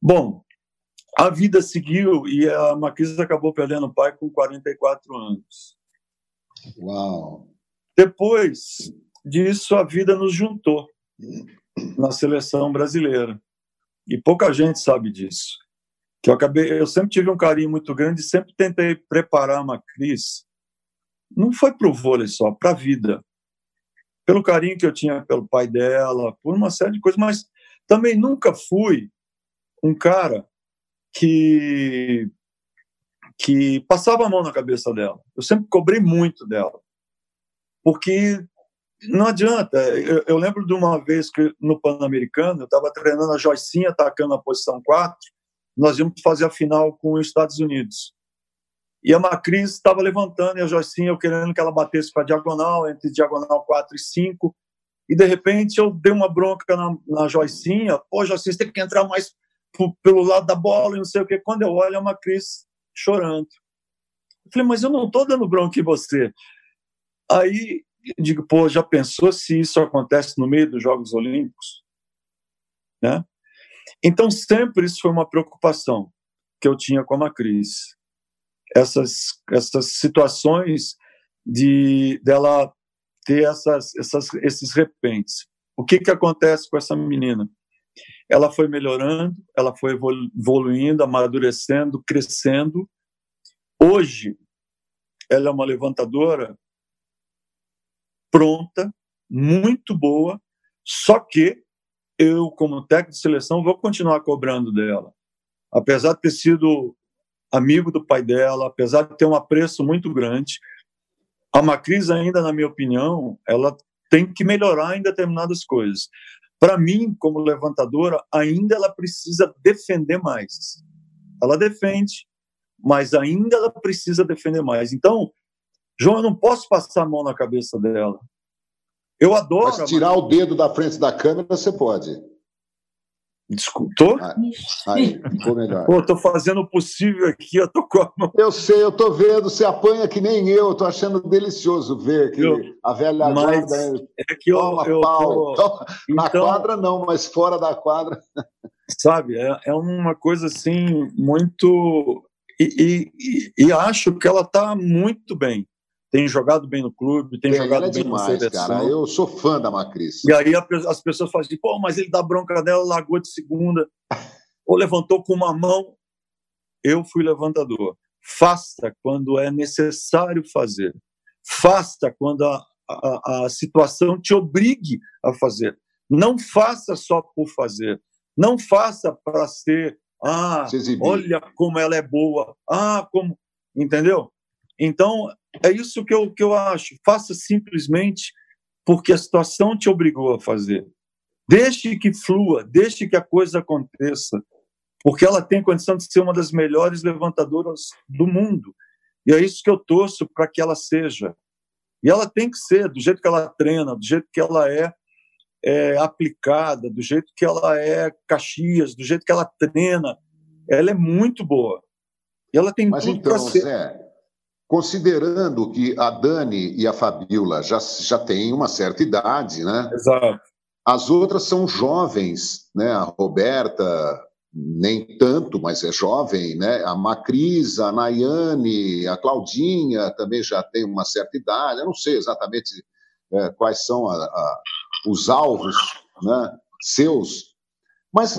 Bom, a vida seguiu e a Macris acabou perdendo o pai com 44 anos. Uau! Depois disso, a vida nos juntou na seleção brasileira. E pouca gente sabe disso. Que eu acabei, eu sempre tive um carinho muito grande, sempre tentei preparar a Macris. Não foi para o vôlei só, para a vida. Pelo carinho que eu tinha pelo pai dela, por uma série de coisas, mas também nunca fui um cara que que passava a mão na cabeça dela. Eu sempre cobrei muito dela. Porque não adianta. Eu, eu lembro de uma vez que no Pan-Americano, eu estava treinando a Joicinha, atacando a posição 4, nós íamos fazer a final com os Estados Unidos. E a Macris estava levantando e a Joicinha, eu querendo que ela batesse para diagonal, entre diagonal 4 e 5. E de repente eu dei uma bronca na, na Joicinha. Pô, Joicinha, você tem que entrar mais pelo lado da bola e não sei o quê. Quando eu olho, é uma Cris chorando. Eu falei, mas eu não estou dando bronca em você. Aí eu digo, pô, já pensou se isso acontece no meio dos Jogos Olímpicos? Né? Então, sempre isso foi uma preocupação que eu tinha com a Cris. Essas, essas situações de dela ter essas, essas, esses repentes. O que, que acontece com essa menina? ela foi melhorando, ela foi evoluindo, amadurecendo, crescendo. Hoje, ela é uma levantadora pronta, muito boa, só que eu, como técnico de seleção, vou continuar cobrando dela. Apesar de ter sido amigo do pai dela, apesar de ter um apreço muito grande, a Macris ainda, na minha opinião, ela tem que melhorar em determinadas coisas. Para mim, como levantadora, ainda ela precisa defender mais. Ela defende, mas ainda ela precisa defender mais. Então, João, eu não posso passar a mão na cabeça dela. Eu adoro. Mas tirar o dedo da frente da câmera, você pode. Desculpa. Tô? Ah, aí, ficou melhor. Pô, tô fazendo o possível aqui, eu tô com a mão. Eu sei, eu tô vendo, você apanha que nem eu, eu tô achando delicioso ver que eu, a velha mas guarda é que eu, toma eu, pau. Tô... Na então, quadra não, mas fora da quadra. Sabe, é, é uma coisa assim, muito. E, e, e acho que ela está muito bem tem jogado bem no clube, tem, tem jogado é bem demais, na seleção. Cara. Eu sou fã da Macris. E aí as pessoas falam assim, pô, mas ele dá bronca dela, largou de segunda, [laughs] ou levantou com uma mão. Eu fui levantador. Faça quando é necessário fazer. Faça quando a, a, a situação te obrigue a fazer. Não faça só por fazer. Não faça para ser, ah, olha como ela é boa, ah, como, entendeu? Então, é isso que eu, que eu acho. Faça simplesmente porque a situação te obrigou a fazer. Deixe que flua, deixe que a coisa aconteça, porque ela tem condição de ser uma das melhores levantadoras do mundo. E é isso que eu torço para que ela seja. E ela tem que ser, do jeito que ela treina, do jeito que ela é, é aplicada, do jeito que ela é Caxias, do jeito que ela treina. Ela é muito boa. E ela tem Mas tudo então, para ser. Zé, Considerando que a Dani e a Fabiola já, já têm uma certa idade, né? Exato. As outras são jovens, né? A Roberta, nem tanto, mas é jovem, né? A Macris, a Nayane, a Claudinha também já tem uma certa idade. Eu não sei exatamente é, quais são a, a, os alvos né, seus, mas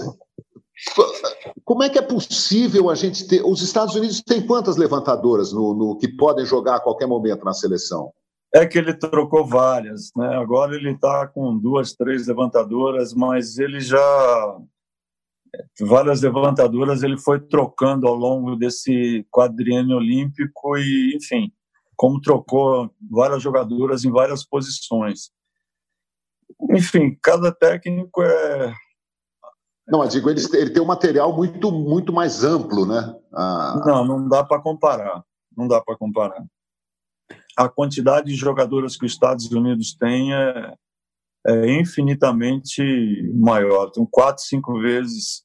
como é que é possível a gente ter. Os Estados Unidos têm quantas levantadoras no, no, que podem jogar a qualquer momento na seleção? É que ele trocou várias, né? Agora ele está com duas, três levantadoras, mas ele já várias levantadoras ele foi trocando ao longo desse quadriênio olímpico e, enfim, como trocou várias jogadoras em várias posições. Enfim, cada técnico é não, mas digo, ele, ele tem um material muito, muito mais amplo, né? Ah... Não, não dá para comparar. Não dá para comparar. A quantidade de jogadoras que os Estados Unidos têm é, é infinitamente maior. Tem quatro, cinco vezes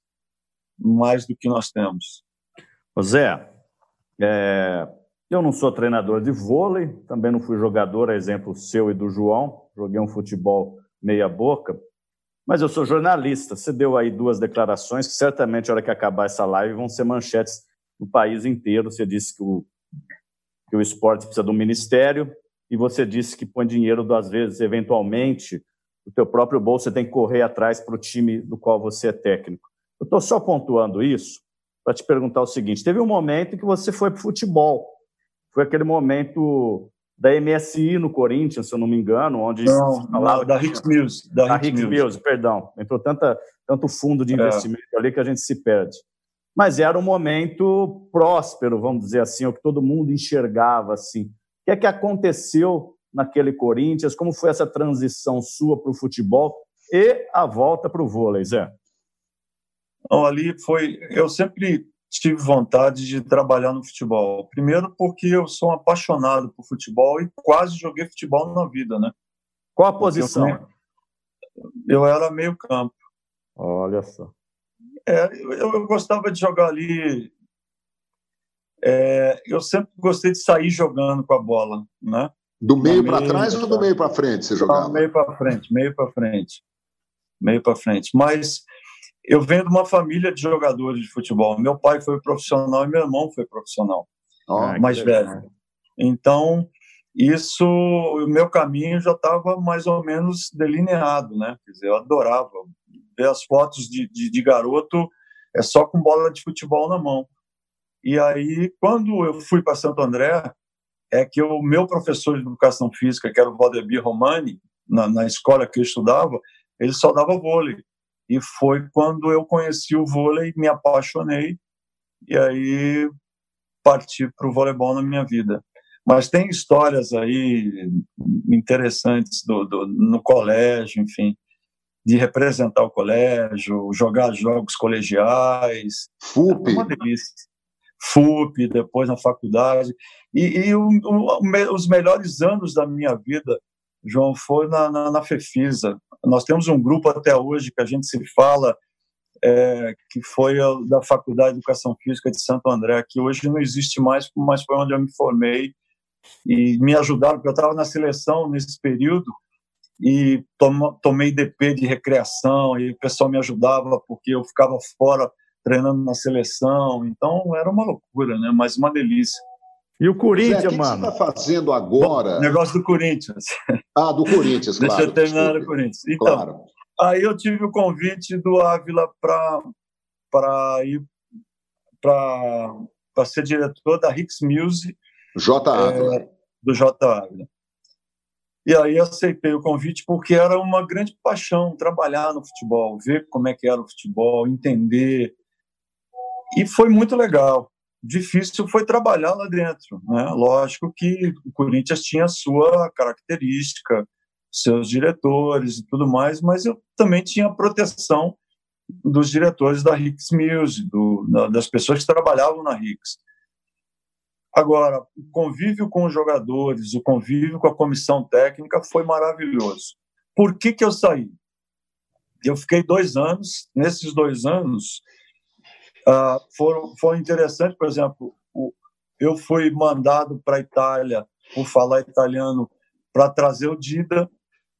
mais do que nós temos. Zé, é, eu não sou treinador de vôlei, também não fui jogador, a exemplo seu e do João. Joguei um futebol meia boca. Mas eu sou jornalista. Você deu aí duas declarações que certamente, na hora que acabar essa live, vão ser manchetes no país inteiro. Você disse que o, que o esporte precisa do ministério e você disse que põe dinheiro duas vezes, eventualmente, do teu próprio bolso, você tem que correr atrás para o time do qual você é técnico. Eu estou só pontuando isso para te perguntar o seguinte: teve um momento em que você foi para o futebol. Foi aquele momento da MSI no Corinthians, se eu não me engano, onde não, falava da Hicks Mills, da, da Hicks Mills, perdão. Entrou tanta, tanto fundo de é. investimento é. ali que a gente se perde. Mas era um momento próspero, vamos dizer assim, o que todo mundo enxergava assim. O que é que aconteceu naquele Corinthians? Como foi essa transição sua para o futebol e a volta para o vôlei, Zé? Ali foi. Eu sempre tive vontade de trabalhar no futebol. Primeiro, porque eu sou apaixonado por futebol e quase joguei futebol na vida, né? Qual a posição? Eu, eu era meio-campo. Olha só. É, eu, eu, gostava de jogar ali. É, eu sempre gostei de sair jogando com a bola, né? Do meio para trás ou do meio para frente você jogava? Do meio para frente, meio para frente, meio para frente. Mas eu venho de uma família de jogadores de futebol. Meu pai foi profissional e meu irmão foi profissional, oh, mais velho. Então, isso, o meu caminho já estava mais ou menos delineado, né? Quer dizer, eu adorava ver as fotos de, de, de garoto é só com bola de futebol na mão. E aí, quando eu fui para Santo André, é que o meu professor de educação física, que era o Valdemir Romani, na, na escola que eu estudava, ele só dava vôlei. E foi quando eu conheci o vôlei, me apaixonei e aí parti para o voleibol na minha vida. Mas tem histórias aí interessantes do, do, no colégio, enfim, de representar o colégio, jogar jogos colegiais. FUP. É uma delícia. FUP, depois na faculdade. E, e o, o, os melhores anos da minha vida, João, foi na, na, na FEFISA, nós temos um grupo até hoje que a gente se fala, é, que foi da Faculdade de Educação Física de Santo André, que hoje não existe mais, mas foi onde eu me formei e me ajudaram, porque eu estava na seleção nesse período e tom, tomei DP de recreação e o pessoal me ajudava porque eu ficava fora treinando na seleção, então era uma loucura, né? Mas uma delícia. E o Corinthians, Zé, mano? O que você está fazendo agora? O negócio do Corinthians. Ah, do Corinthians, claro. [laughs] Deixa eu terminar o Corinthians. Então, claro. aí eu tive o convite do Ávila para ir para ser diretor da Hicks Music. J. Ávila. É, do J. Ávila. E aí aceitei o convite porque era uma grande paixão trabalhar no futebol, ver como é que era o futebol, entender. E foi muito legal difícil foi trabalhar lá dentro. Né? Lógico que o Corinthians tinha sua característica, seus diretores e tudo mais, mas eu também tinha a proteção dos diretores da Hicks Music, do, das pessoas que trabalhavam na Hicks. Agora, o convívio com os jogadores, o convívio com a comissão técnica foi maravilhoso. Por que, que eu saí? Eu fiquei dois anos, nesses dois anos, Uh, foram, foi interessante, por exemplo, o, eu fui mandado para a Itália por falar italiano para trazer o Dida,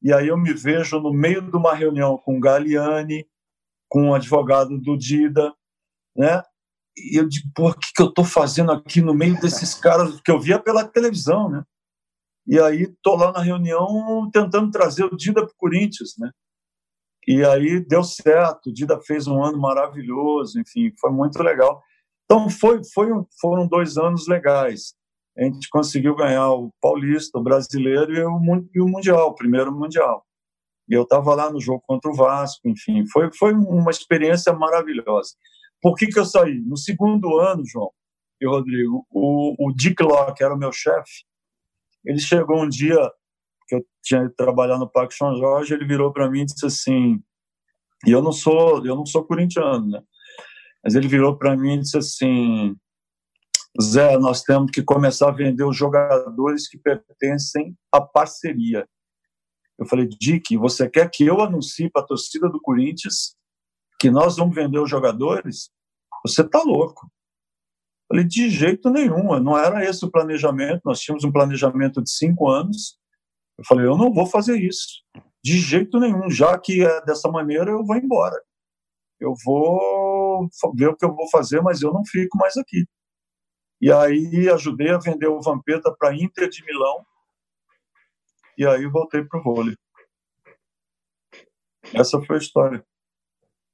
e aí eu me vejo no meio de uma reunião com o Galliani, com o advogado do Dida, né? E eu digo, pô, o que, que eu estou fazendo aqui no meio desses caras que eu via pela televisão, né? E aí tô lá na reunião tentando trazer o Dida para o Corinthians, né? E aí deu certo, Dida fez um ano maravilhoso, enfim, foi muito legal. Então foi, foi, foram dois anos legais. A gente conseguiu ganhar o Paulista, o Brasileiro e o, e o Mundial, o primeiro Mundial. E eu estava lá no jogo contra o Vasco, enfim, foi, foi uma experiência maravilhosa. Por que, que eu saí? No segundo ano, João e Rodrigo, o, o Dick Locke, que era o meu chefe, ele chegou um dia que eu tinha trabalhado no Parque São Jorge, ele virou para mim e disse assim, e eu não sou, eu não sou corintiano, né? Mas ele virou para mim e disse assim, Zé, nós temos que começar a vender os jogadores que pertencem à parceria. Eu falei, Dick, você quer que eu anuncie para a torcida do Corinthians que nós vamos vender os jogadores? Você tá louco. Eu falei, de jeito nenhum, não era esse o planejamento. Nós tínhamos um planejamento de cinco anos eu falei, eu não vou fazer isso. de jeito nenhum, já que é dessa maneira, eu vou embora. Eu vou ver o que eu vou fazer, mas eu não fico mais aqui. E aí ajudei a vender o Vampeta para a Inter de Milão. E aí voltei para o vôlei. Essa foi a história.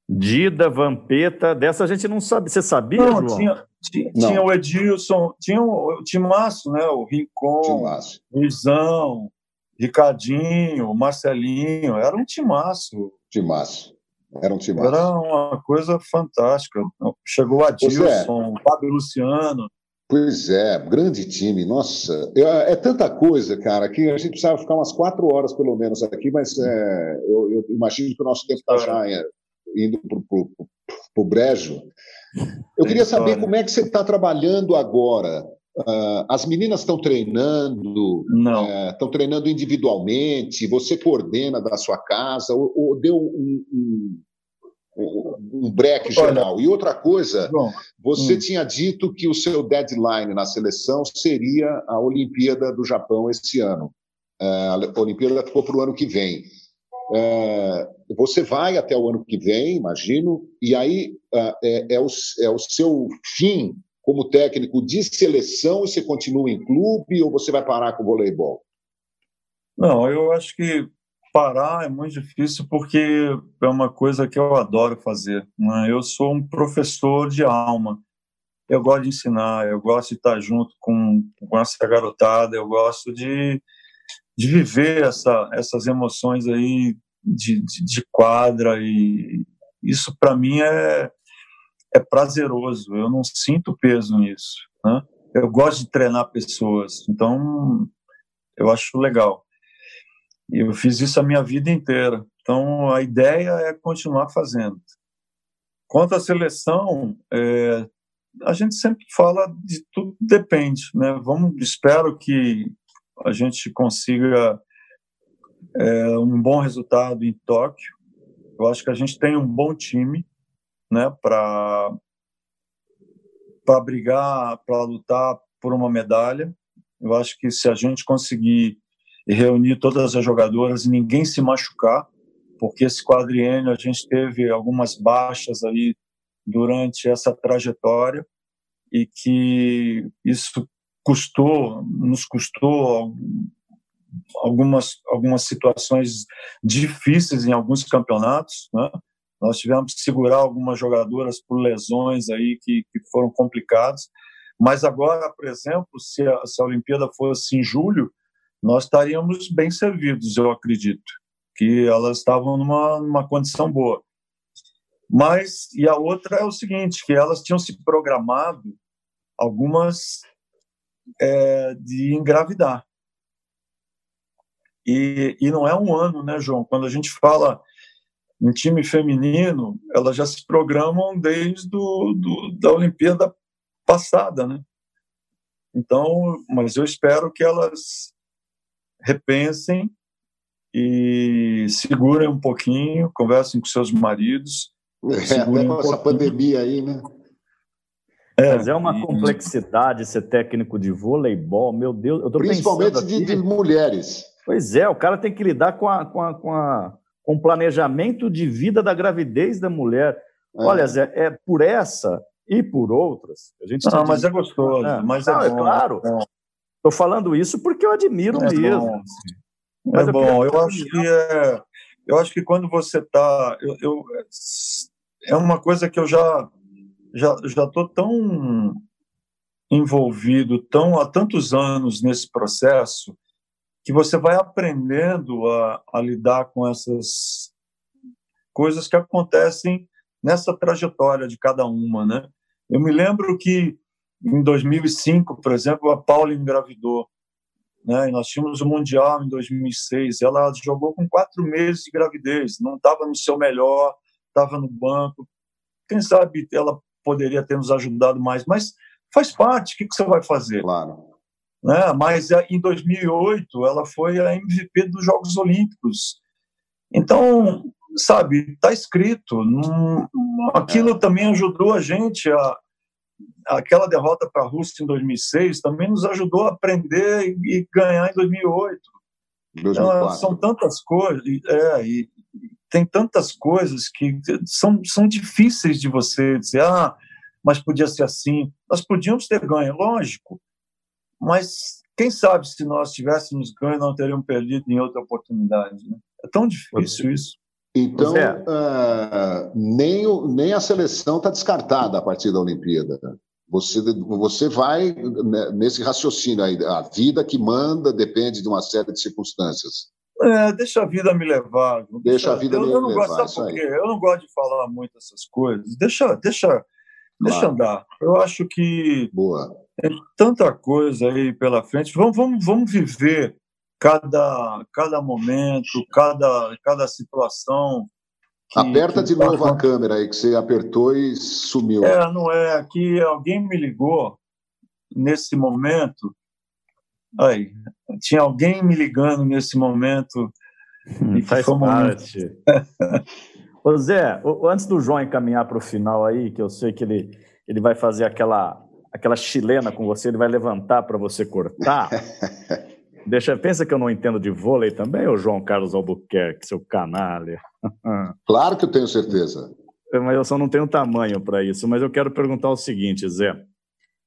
Dida, Vampeta, dessa a gente não sabe. Você sabia, não, João? Tinha, tinha, não. tinha o Edilson, tinha o, o Timaço, né? O Rincon, o Luizão, Ricardinho, Marcelinho. Era um timaço. Timaço. Era um timaço. Era uma coisa fantástica. Chegou a Dilson, é. Fábio Luciano. Pois é, grande time, nossa, é, é, tanta coisa, cara, que a gente precisava ficar umas quatro horas pelo menos aqui, mas é, eu, eu, imagino que o nosso tempo está já é, indo para o brejo. Eu queria saber como é que você está trabalhando agora. Uh, as meninas estão treinando, estão uh, treinando individualmente, você coordena da sua casa, ou, ou deu um, um, um break geral. Olha, e outra coisa, você hum. tinha dito que o seu deadline na seleção seria a Olimpíada do Japão esse ano. Uh, a Olimpíada ficou para o ano que vem. É, você vai até o ano que vem, imagino, e aí é, é, o, é o seu fim como técnico de seleção e você continua em clube ou você vai parar com o voleibol? Não, eu acho que parar é muito difícil porque é uma coisa que eu adoro fazer. Né? Eu sou um professor de alma. Eu gosto de ensinar, eu gosto de estar junto com, com essa garotada, eu gosto de de viver essa, essas emoções aí de, de, de quadra e isso para mim é, é prazeroso. Eu não sinto peso nisso. Né? Eu gosto de treinar pessoas, então eu acho legal. E eu fiz isso a minha vida inteira. Então a ideia é continuar fazendo. Quanto à seleção, é, a gente sempre fala de tudo depende, né? Vamos, espero que a gente consiga é, um bom resultado em Tóquio. Eu acho que a gente tem um bom time, né, para para brigar, para lutar por uma medalha. Eu acho que se a gente conseguir reunir todas as jogadoras e ninguém se machucar, porque esse quadriênio a gente teve algumas baixas aí durante essa trajetória e que isso custou, nos custou algumas, algumas situações difíceis em alguns campeonatos, né? Nós tivemos que segurar algumas jogadoras por lesões aí que, que foram complicadas. Mas agora, por exemplo, se a, se a Olimpíada fosse em julho, nós estaríamos bem servidos, eu acredito, que elas estavam numa, numa condição boa. Mas, e a outra é o seguinte, que elas tinham se programado algumas é, de engravidar. E, e não é um ano, né, João? Quando a gente fala em time feminino, elas já se programam desde do, do, da Olimpíada passada, né? Então, mas eu espero que elas repensem e segurem um pouquinho, conversem com seus maridos. É, até com um essa pandemia aí, né? É, Mas é uma complexidade ser técnico de voleibol, meu Deus. Eu tô Principalmente de, de, mulheres. Pois é, o cara tem que lidar com, a, com, a, com, a, com planejamento de vida da gravidez da mulher. É. Olha, Zé, é por essa e por outras. A gente não, mas é gostoso. É. Mas é, não, é, bom, é claro. Estou falando isso porque eu admiro é mesmo. Bom. Mas é eu bom, eu acho que é, eu acho que quando você está, eu, eu, é uma coisa que eu já já já estou tão envolvido tão há tantos anos nesse processo que você vai aprendendo a, a lidar com essas coisas que acontecem nessa trajetória de cada uma, né? Eu me lembro que em 2005, por exemplo, a Paula engravidou, né? E nós tínhamos o mundial em 2006. Ela jogou com quatro meses de gravidez, não estava no seu melhor, estava no banco. Quem sabe ela poderia ter nos ajudado mais, mas faz parte. O que, que você vai fazer? Claro. Né? Mas eh, em 2008 ela foi a MVP dos Jogos Olímpicos. Então, sabe, está escrito. aquilo é. também ajudou a gente a aquela derrota para a Rússia em 2006 também nos ajudou a aprender e ganhar em 2008. 2004. São tantas coisas, é, e tem tantas coisas que são, são difíceis de você dizer, ah, mas podia ser assim. Nós podíamos ter ganho, lógico, mas quem sabe se nós tivéssemos ganho, não teríamos perdido em outra oportunidade. Né? É tão difícil isso. Então, uh, nem, nem a seleção está descartada a partir da Olimpíada. Você, você vai né, nesse raciocínio aí, a vida que manda depende de uma série de circunstâncias. É, deixa a vida me levar. Deixa, deixa a vida eu, me eu não levar. Gosto, sabe por quê? Eu não gosto de falar muito essas coisas. Deixa, deixa, claro. deixa andar. Eu acho que Boa. Tem tanta coisa aí pela frente. Vamos, vamos, vamos viver cada, cada momento, cada, cada situação. Que, Aperta que de novo a câmera aí, que você apertou e sumiu. É, não é. Aqui alguém me ligou nesse momento. Aí, tinha alguém me ligando nesse momento. Hum, faz parte. [laughs] Ô Zé, antes do João encaminhar para o final aí, que eu sei que ele, ele vai fazer aquela, aquela chilena com você, ele vai levantar para você cortar. [laughs] Deixa, pensa que eu não entendo de vôlei também, o João Carlos Albuquerque, seu canalha. Claro que eu tenho certeza. Mas eu só não tenho tamanho para isso. Mas eu quero perguntar o seguinte, Zé.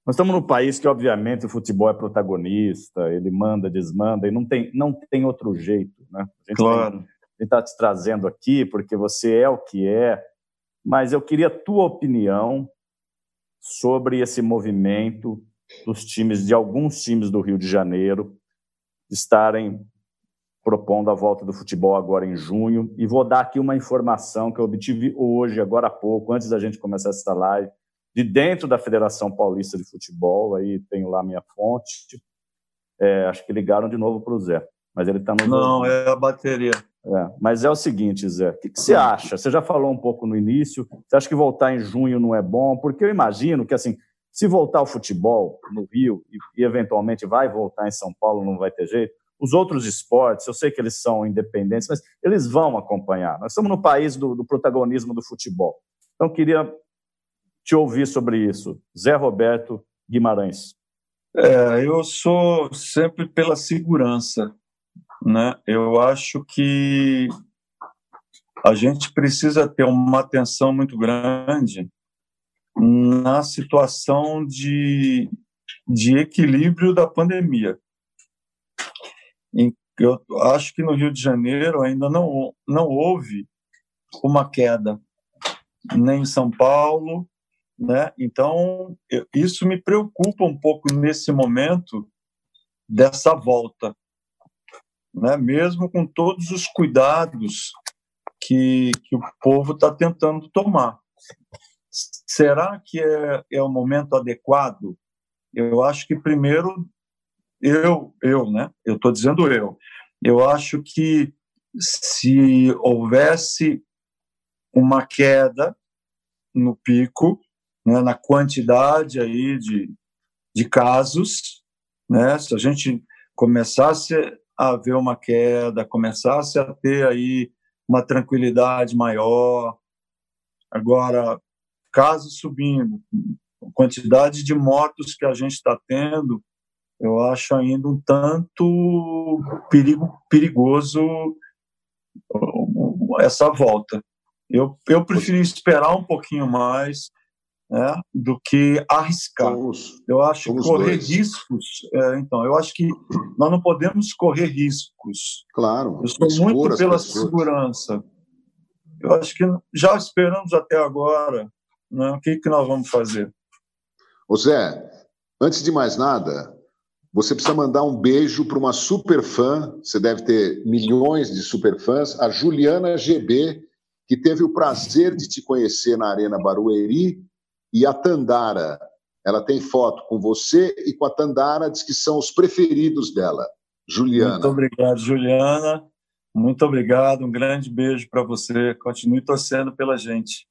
Nós estamos num país que, obviamente, o futebol é protagonista, ele manda, desmanda, e não tem, não tem outro jeito. Né? A gente claro. está te trazendo aqui porque você é o que é, mas eu queria a tua opinião sobre esse movimento dos times, de alguns times do Rio de Janeiro, estarem propondo a volta do futebol agora em junho. E vou dar aqui uma informação que eu obtive hoje, agora há pouco, antes da gente começar essa live, de dentro da Federação Paulista de Futebol, aí tenho lá minha fonte. É, acho que ligaram de novo para o Zé, mas ele está no. Não, é a bateria. É, mas é o seguinte, Zé, o que, que, você acha? Você já falou um pouco no início. Você acha que voltar em junho não é bom? Porque eu imagino que assim se voltar o futebol no Rio e, e, eventualmente vai voltar em São Paulo, não vai ter jeito. Os outros esportes, eu sei que eles são independentes, mas eles vão acompanhar. Nós estamos no país do, do protagonismo do futebol. Então, queria te ouvir sobre isso. Zé Roberto Guimarães. É, eu sou sempre pela segurança. Né? Eu acho que a gente precisa ter uma atenção muito grande na situação de, de equilíbrio da pandemia. Eu acho que no Rio de Janeiro ainda não, não houve uma queda, nem em São Paulo, né? Então, eu, isso me preocupa um pouco nesse momento dessa volta, né? mesmo com todos os cuidados que, que o povo está tentando tomar. Será que é, é o momento adequado? Eu acho que primeiro eu, eu, né? Eu estou dizendo eu. Eu acho que se houvesse uma queda no pico, né, na quantidade aí de, de casos, né? Se a gente começasse a ver uma queda, começasse a ter aí uma tranquilidade maior, agora casos subindo, quantidade de mortos que a gente está tendo, eu acho ainda um tanto perigo, perigoso essa volta. Eu, eu preferi esperar um pouquinho mais né, do que arriscar. Somos, eu acho que correr dois. riscos. É, então, eu acho que nós não podemos correr riscos. Claro. Eu sou muito pela segurança. Eu acho que já esperamos até agora né? O que, que nós vamos fazer? Ô Zé, antes de mais nada, você precisa mandar um beijo para uma super fã, você deve ter milhões de super fãs, a Juliana GB, que teve o prazer de te conhecer na Arena Barueri, e a Tandara. Ela tem foto com você e com a Tandara, diz que são os preferidos dela. Juliana. Muito obrigado, Juliana. Muito obrigado. Um grande beijo para você. Continue torcendo pela gente.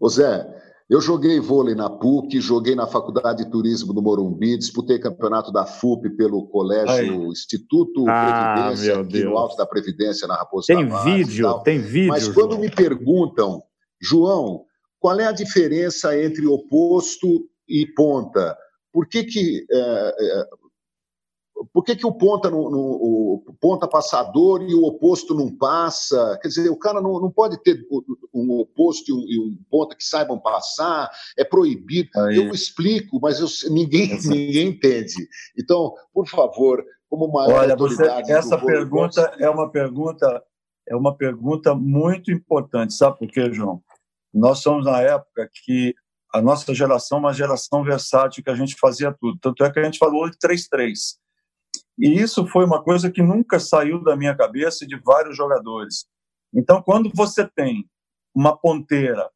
Ô Zé, eu joguei vôlei na PUC, joguei na Faculdade de Turismo do Morumbi, disputei campeonato da FUP pelo Colégio Aí. Instituto ah, Previdência, aqui no Alto da Previdência, na Raposa Tem vídeo, tem vídeo. Mas João. quando me perguntam, João, qual é a diferença entre oposto e ponta? Por que que... É, é, por que, que o ponta no, no, o ponta passador e o oposto não passa? Quer dizer, o cara não, não pode ter um oposto e um, e um ponta que saibam passar, é proibido. Aí. Eu explico, mas eu, ninguém, ninguém entende. Então, por favor, como maior Olha, autoridade. Você, essa pergunta é uma pergunta é uma pergunta muito importante, sabe por quê, João? Nós somos na época que a nossa geração é uma geração versátil que a gente fazia tudo. Tanto é que a gente falou de 3-3. E isso foi uma coisa que nunca saiu da minha cabeça e de vários jogadores. Então, quando você tem uma ponteira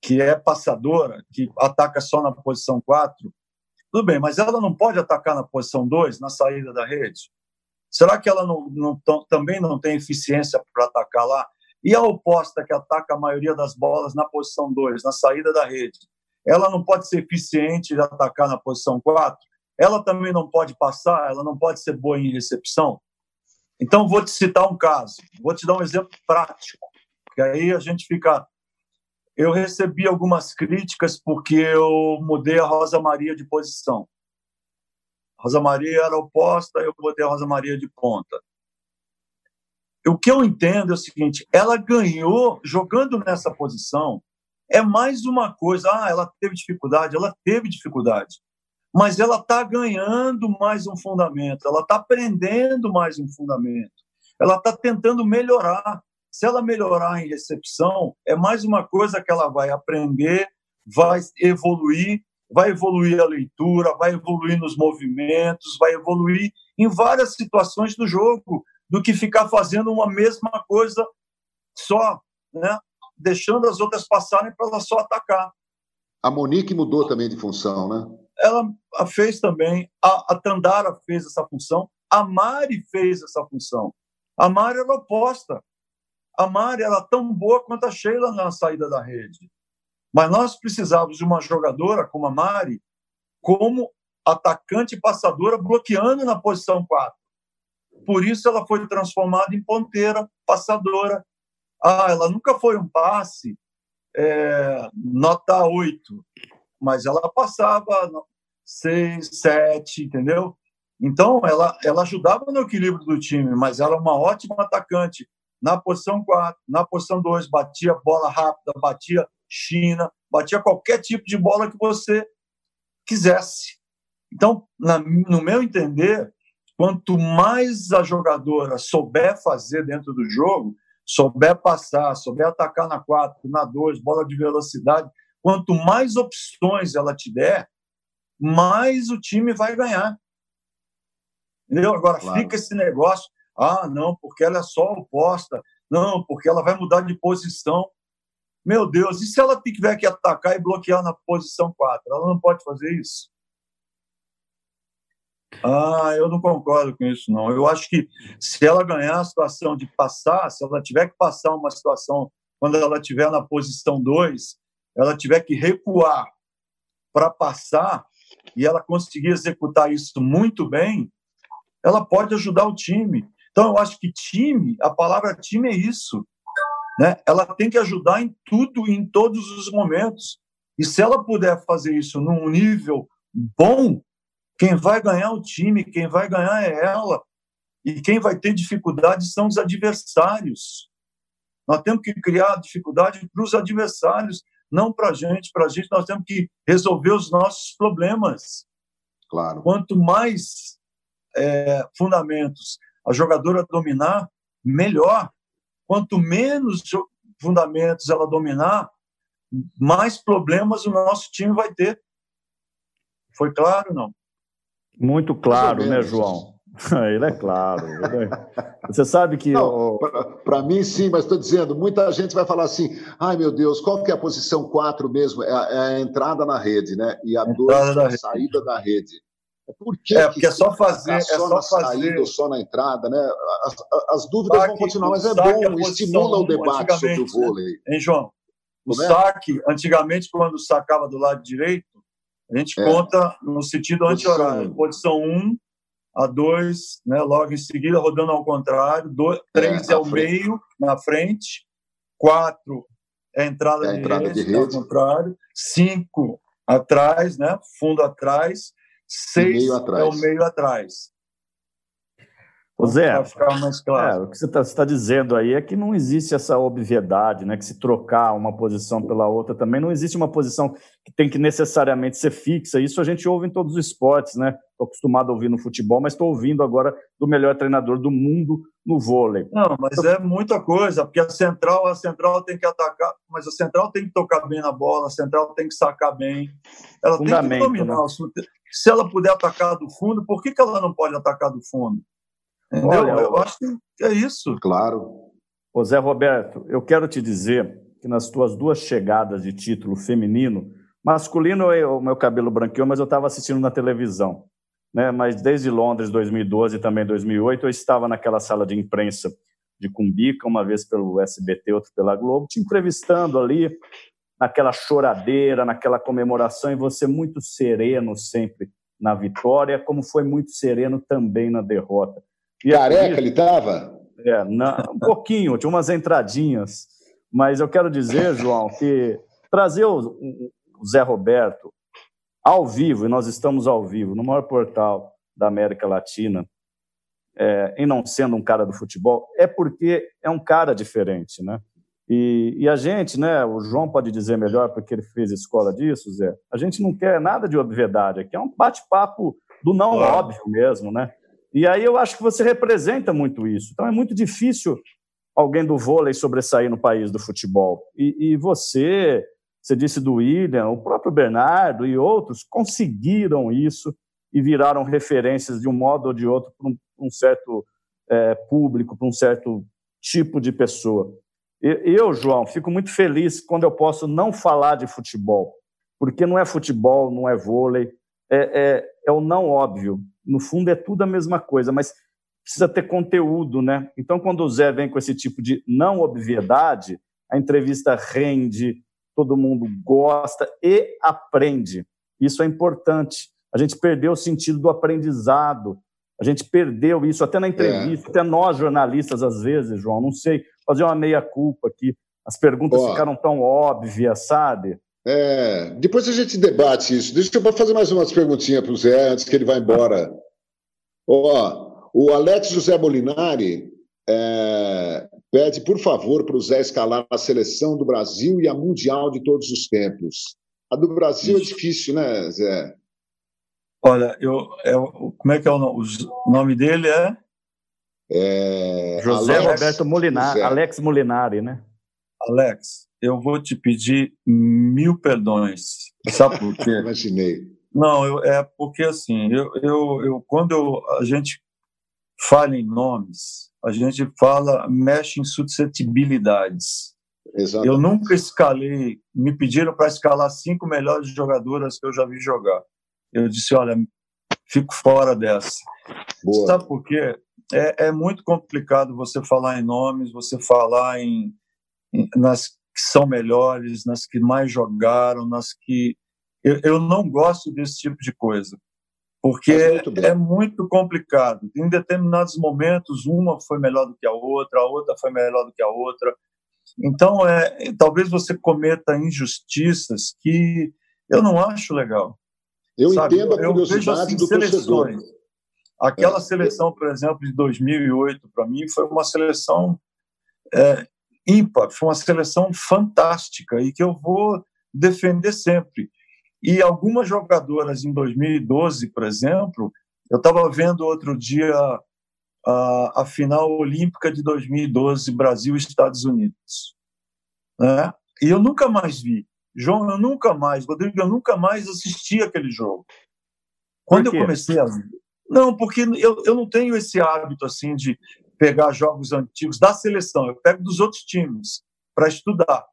que é passadora, que ataca só na posição 4, tudo bem, mas ela não pode atacar na posição 2, na saída da rede? Será que ela não, não também não tem eficiência para atacar lá? E a oposta, que ataca a maioria das bolas na posição 2, na saída da rede, ela não pode ser eficiente de atacar na posição 4, ela também não pode passar, ela não pode ser boa em recepção. Então, vou te citar um caso, vou te dar um exemplo prático, que aí a gente fica. Eu recebi algumas críticas porque eu mudei a Rosa Maria de posição. Rosa Maria era oposta, eu botei a Rosa Maria de ponta. O que eu entendo é o seguinte: ela ganhou jogando nessa posição é mais uma coisa. Ah, ela teve dificuldade, ela teve dificuldade, mas ela está ganhando mais um fundamento, ela está aprendendo mais um fundamento, ela está tentando melhorar. Se ela melhorar em recepção, é mais uma coisa que ela vai aprender, vai evoluir, vai evoluir a leitura, vai evoluir nos movimentos, vai evoluir em várias situações do jogo, do que ficar fazendo uma mesma coisa só, né? deixando as outras passarem para ela só atacar. A Monique mudou também de função, né? Ela fez também, a, a Tandara fez essa função, a Mari fez essa função. A Mari era oposta. A Mari era tão boa quanto a Sheila na saída da rede. Mas nós precisávamos de uma jogadora como a Mari, como atacante passadora, bloqueando na posição 4. Por isso ela foi transformada em ponteira, passadora, ah, ela nunca foi um passe é, nota 8, mas ela passava 6, 7, entendeu? Então, ela, ela ajudava no equilíbrio do time, mas era uma ótima atacante. Na posição 4, na posição 2, batia bola rápida, batia China, batia qualquer tipo de bola que você quisesse. Então, na, no meu entender, quanto mais a jogadora souber fazer dentro do jogo, souber passar, souber atacar na 4, na 2, bola de velocidade, quanto mais opções ela te der, mais o time vai ganhar. Entendeu? Agora claro. fica esse negócio, ah, não, porque ela é só oposta, não, porque ela vai mudar de posição. Meu Deus, e se ela tiver que atacar e bloquear na posição 4? Ela não pode fazer isso? Ah, eu não concordo com isso, não. Eu acho que se ela ganhar a situação de passar, se ela tiver que passar uma situação quando ela estiver na posição 2, ela tiver que recuar para passar e ela conseguir executar isso muito bem, ela pode ajudar o time. Então, eu acho que time, a palavra time é isso. Né? Ela tem que ajudar em tudo, em todos os momentos. E se ela puder fazer isso num nível bom, quem vai ganhar o time, quem vai ganhar é ela. E quem vai ter dificuldade são os adversários. Nós temos que criar dificuldade para os adversários, não para a gente. Para a gente, nós temos que resolver os nossos problemas. Claro. Quanto mais é, fundamentos a jogadora dominar, melhor. Quanto menos fundamentos ela dominar, mais problemas o nosso time vai ter. Foi claro, não? Muito claro, né, João? [laughs] Ele é claro. Ele é... Você sabe que. Para mim, sim, mas estou dizendo, muita gente vai falar assim: ai meu Deus, qual que é a posição 4 mesmo? É a, é a entrada na rede, né? E a 2 é a saída da rede. Por que é, porque é só fazer. É só, é só na fazer... saída ou só na entrada, né? As, as dúvidas saque, vão continuar, mas é bom, estimula o debate sobre o vôlei. Né? Hein, João? O Como saque, antigamente, quando sacava do lado direito, a gente é. conta no sentido anti-horário. Posição 1, um, a 2, né, logo em seguida, rodando ao contrário. 3 é, é o frente. meio, na frente. 4 é a entrada, é a entrada de, rede, de rede, ao contrário. 5 atrás, né, fundo atrás. 6 é o meio atrás. Zé, claro. é, o que você está tá dizendo aí é que não existe essa obviedade, né? Que se trocar uma posição pela outra também não existe uma posição que tem que necessariamente ser fixa. Isso a gente ouve em todos os esportes, né? Estou acostumado a ouvir no futebol, mas estou ouvindo agora do melhor treinador do mundo no vôlei. Não, mas é muita coisa, porque a central, a central tem que atacar, mas a central tem que tocar bem na bola, a central tem que sacar bem, ela tem que dominar. Né? Se ela puder atacar do fundo, por que, que ela não pode atacar do fundo? Olha, eu acho que é isso. Claro. Ô Zé Roberto, eu quero te dizer que nas tuas duas chegadas de título feminino, masculino o meu cabelo branqueou, mas eu estava assistindo na televisão. Né? Mas desde Londres, 2012 e também 2008, eu estava naquela sala de imprensa de Cumbica, uma vez pelo SBT, outra pela Globo, te entrevistando ali, naquela choradeira, naquela comemoração, e você muito sereno sempre na vitória, como foi muito sereno também na derrota. E Careca ele estava? É, um pouquinho, tinha umas entradinhas. Mas eu quero dizer, João, que trazer o, o Zé Roberto ao vivo, e nós estamos ao vivo, no maior portal da América Latina, é, em não sendo um cara do futebol, é porque é um cara diferente, né? E, e, a gente, né, o João pode dizer melhor porque ele fez escola disso, Zé, a gente não quer nada de obviedade aqui, é um bate-papo do não claro. óbvio mesmo, né? E aí eu acho que você representa muito isso. Então é muito difícil alguém do vôlei sobressair no país do futebol. E, e você, você disse do William, o próprio Bernardo e outros conseguiram isso e viraram referências de um modo ou de outro para um, um, certo é, público, para um certo tipo de pessoa. Eu, João, fico muito feliz quando eu posso não falar de futebol, porque não é futebol, não é vôlei, é, é, é o não óbvio no fundo é tudo a mesma coisa, mas precisa ter conteúdo, né? Então, quando o Zé vem com esse tipo de não obviedade, a entrevista rende, todo mundo gosta e aprende. Isso é importante. A gente perdeu o sentido do aprendizado. A gente perdeu isso até na entrevista, é. até nós jornalistas às vezes, João. Não sei fazer uma meia culpa aqui. As perguntas ficaram tão óbvias, sabe? É, depois a gente debate isso. Deixa eu fazer mais umas perguntinhas para o Zé antes que ele vá embora. Ó, o Alex José Molinari é, pede, por favor, para o Zé escalar a seleção do Brasil e a mundial de todos os tempos. A do Brasil é isso. é difícil, né, Zé? Olha, eu, eu, como é que é o nome? O nome dele é? é José Alex, Roberto Molinari, José. Alex Molinari, né? Alex, eu vou te pedir mil perdões. Sabe por quê? [laughs] Imaginei. Não, eu, é porque assim, eu, eu, eu, quando eu, a gente fala em nomes, a gente fala, mexe em suscetibilidades. Exatamente. Eu nunca escalei, me pediram para escalar cinco melhores jogadoras que eu já vi jogar. Eu disse, olha, fico fora dessa. Boa. Sabe por quê? É, é muito complicado você falar em nomes, você falar em, em nas que são melhores, nas que mais jogaram, nas que. Eu, eu não gosto desse tipo de coisa, porque muito é muito complicado. Em determinados momentos, uma foi melhor do que a outra, a outra foi melhor do que a outra. Então, é, talvez você cometa injustiças que eu não acho legal. Eu sabe? entendo a curiosidade eu vejo, assim, do seleções. torcedor. Aquela é. seleção, por exemplo, de 2008, para mim, foi uma seleção é, ímpar, foi uma seleção fantástica e que eu vou defender sempre. E algumas jogadoras em 2012, por exemplo, eu estava vendo outro dia a, a final olímpica de 2012, Brasil e Estados Unidos. Né? E eu nunca mais vi. João, eu nunca mais, Rodrigo, eu nunca mais assisti aquele jogo. Quando eu comecei a. Não, porque eu, eu não tenho esse hábito assim de pegar jogos antigos da seleção, eu pego dos outros times para estudar.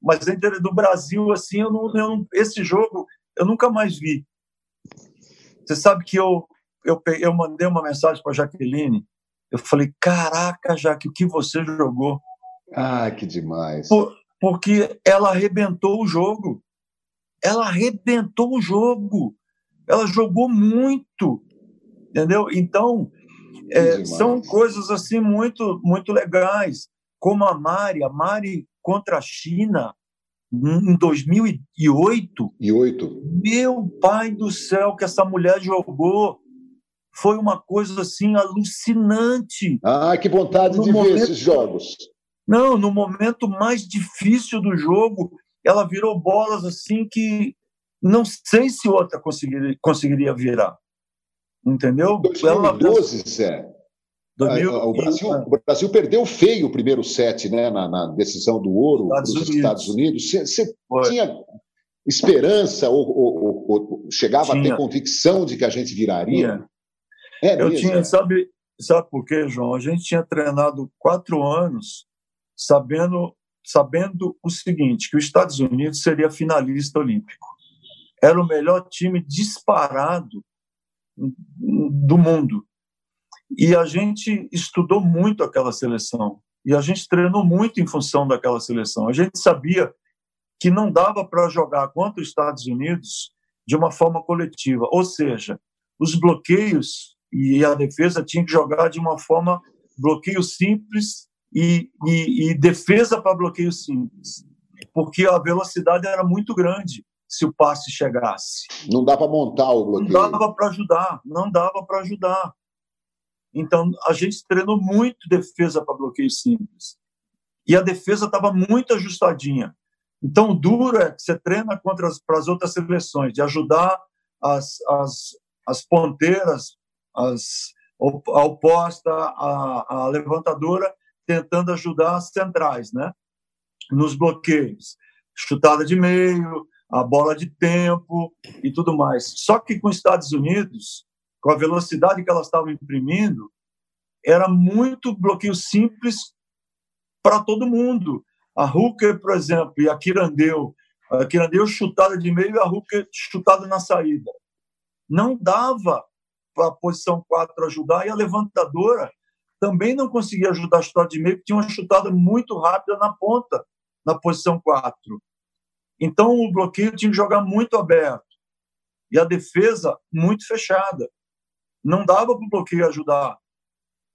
Mas do Brasil, assim, eu não, eu não, esse jogo eu nunca mais vi. Você sabe que eu, eu, eu mandei uma mensagem para Jaqueline, eu falei, caraca, Jaque, o que você jogou? Ah, que demais. Por, porque ela arrebentou o jogo. Ela arrebentou o jogo. Ela jogou muito. Entendeu? Então, é, são coisas assim muito muito legais, como a Mari, a Mari contra a China em 2008. E oito. Meu pai do céu, que essa mulher jogou. foi uma coisa assim alucinante. Ah, que vontade no de momento... ver esses jogos. Não, no momento mais difícil do jogo, ela virou bolas assim que não sei se outra conseguiria, conseguiria virar. Entendeu? 2012, ela... Zé. 2000... O, Brasil, o Brasil perdeu feio o primeiro set né, na, na decisão do ouro Estados dos Estados Unidos. Você tinha esperança ou, ou, ou chegava tinha. a ter convicção de que a gente viraria? É Eu mesmo, tinha, sabe, sabe por quê, João? A gente tinha treinado quatro anos sabendo, sabendo o seguinte, que os Estados Unidos seria finalista olímpico. Era o melhor time disparado do mundo. E a gente estudou muito aquela seleção. E a gente treinou muito em função daquela seleção. A gente sabia que não dava para jogar contra os Estados Unidos de uma forma coletiva. Ou seja, os bloqueios e a defesa tinham que jogar de uma forma bloqueio simples e, e, e defesa para bloqueio simples, porque a velocidade era muito grande se o passe chegasse. Não dá para montar o bloqueio. Não dava para ajudar, não dava para ajudar. Então, a gente treinou muito defesa para bloqueio simples. E a defesa estava muito ajustadinha. Então, o duro é que você treina contra as outras seleções, de ajudar as, as, as ponteiras, as, a oposta, a, a levantadora, tentando ajudar as centrais, né? Nos bloqueios. Chutada de meio, a bola de tempo e tudo mais. Só que com os Estados Unidos, com a velocidade que elas estavam imprimindo, era muito bloqueio simples para todo mundo. A Hooker, por exemplo, e a Kirandeu, a Kirandeu chutada de meio e a Hooker chutada na saída. Não dava para a posição 4 ajudar e a levantadora também não conseguia ajudar a chutada de meio, porque tinha uma chutada muito rápida na ponta, na posição 4. Então o bloqueio tinha que jogar muito aberto e a defesa muito fechada. Não dava para o bloqueio ajudar.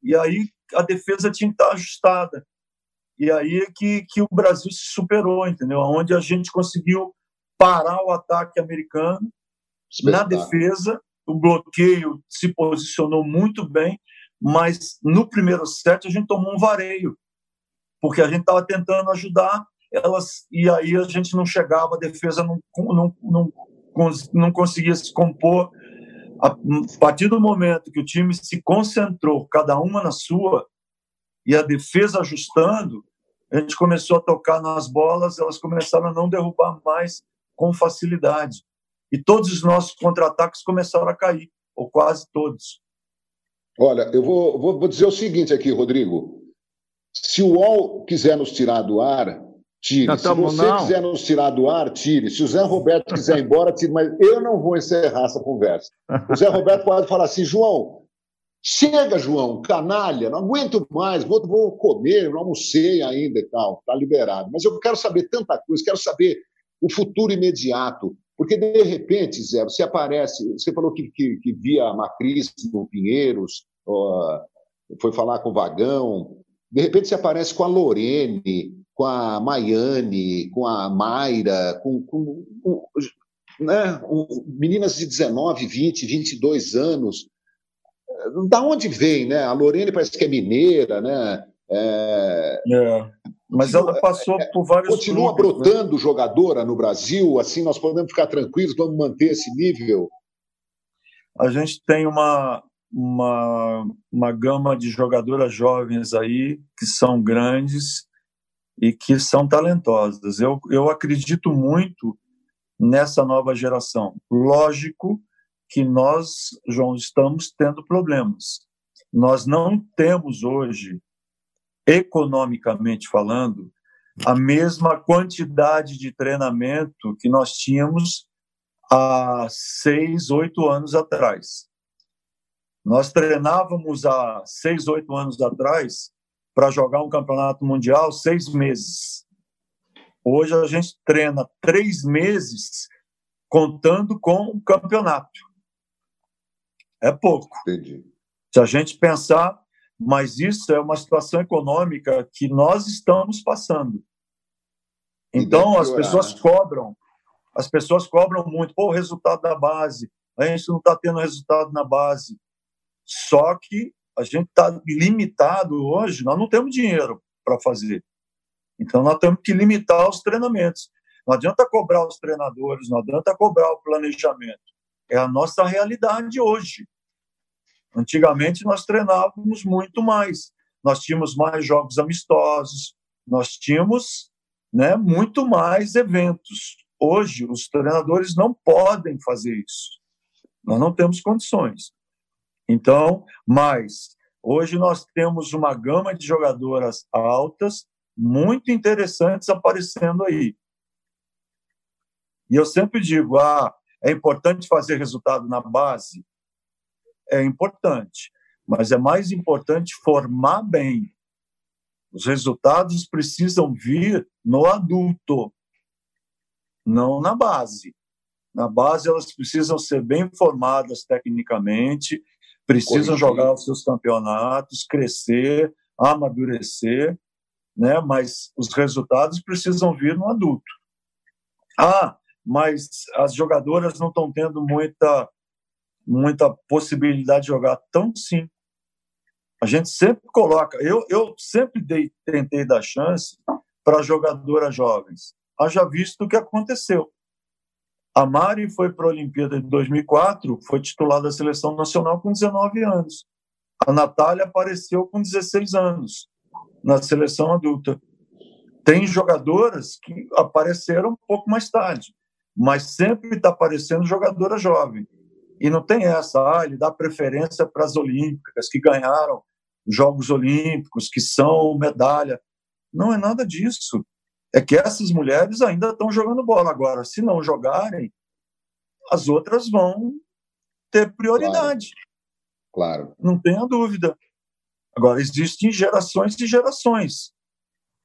E aí a defesa tinha que estar ajustada. E aí é que, que o Brasil se superou, entendeu? Onde a gente conseguiu parar o ataque americano na defesa, o bloqueio se posicionou muito bem, mas no primeiro set a gente tomou um vareio, porque a gente estava tentando ajudar elas e aí a gente não chegava, a defesa não, não, não, não conseguia se compor. A partir do momento que o time se concentrou, cada uma na sua, e a defesa ajustando, a gente começou a tocar nas bolas, elas começaram a não derrubar mais com facilidade. E todos os nossos contra-ataques começaram a cair, ou quase todos. Olha, eu vou, vou, vou dizer o seguinte aqui, Rodrigo. Se o UOL quiser nos tirar do ar, tire. Se você não. quiser nos tirar do ar, tire. Se o Zé Roberto quiser ir embora, tire. Mas eu não vou encerrar essa conversa. O Zé Roberto pode falar assim, João, chega, João, canalha, não aguento mais, vou, vou comer, não almocei ainda e tal, está liberado. Mas eu quero saber tanta coisa, quero saber o futuro imediato. Porque, de repente, Zé, você aparece, você falou que, que, que via a Macris no Pinheiros, ó, foi falar com o Vagão, de repente você aparece com a Lorene, com a Maiane, com a Mayra, com, com, com né, meninas de 19, 20, 22 anos. Da onde vem, né? A Lorene parece que é mineira, né? É... É. Mas ela passou por vários Continua clubes, né? brotando né? jogadora no Brasil, assim nós podemos ficar tranquilos, vamos manter esse nível? A gente tem uma, uma, uma gama de jogadoras jovens aí que são grandes e que são talentosas. Eu, eu acredito muito nessa nova geração. Lógico que nós, João, estamos tendo problemas. Nós não temos hoje economicamente falando, a mesma quantidade de treinamento que nós tínhamos há seis, oito anos atrás. Nós treinávamos há seis, oito anos atrás para jogar um campeonato mundial seis meses. Hoje a gente treina três meses contando com o campeonato. É pouco. Entendi. Se a gente pensar mas isso é uma situação econômica que nós estamos passando. Então, as pessoas né? cobram, as pessoas cobram muito, pô, o resultado da base, a gente não está tendo resultado na base. Só que a gente está limitado hoje, nós não temos dinheiro para fazer. Então, nós temos que limitar os treinamentos. Não adianta cobrar os treinadores, não adianta cobrar o planejamento. É a nossa realidade hoje. Antigamente, nós treinávamos muito mais. Nós tínhamos mais jogos amistosos, nós tínhamos né, muito mais eventos. Hoje, os treinadores não podem fazer isso. Nós não temos condições. Então, mas hoje nós temos uma gama de jogadoras altas muito interessantes aparecendo aí. E eu sempre digo, ah, é importante fazer resultado na base? É importante, mas é mais importante formar bem. Os resultados precisam vir no adulto, não na base. Na base, elas precisam ser bem formadas tecnicamente, precisam Corrigir. jogar os seus campeonatos, crescer, amadurecer, né? mas os resultados precisam vir no adulto. Ah, mas as jogadoras não estão tendo muita, muita possibilidade de jogar. Tão sim. A gente sempre coloca, eu, eu sempre dei, tentei dar chance para jogadoras jovens. Haja visto o que aconteceu. A Mari foi para a Olimpíada de 2004, foi titular da seleção nacional com 19 anos. A Natália apareceu com 16 anos na seleção adulta. Tem jogadoras que apareceram um pouco mais tarde, mas sempre está aparecendo jogadora jovem. E não tem essa, ah, ele dá preferência para as olímpicas, que ganharam Jogos Olímpicos, que são medalha. Não é nada disso. É que essas mulheres ainda estão jogando bola. Agora, se não jogarem, as outras vão ter prioridade. Claro. claro. Não tenha dúvida. Agora, existem gerações e gerações.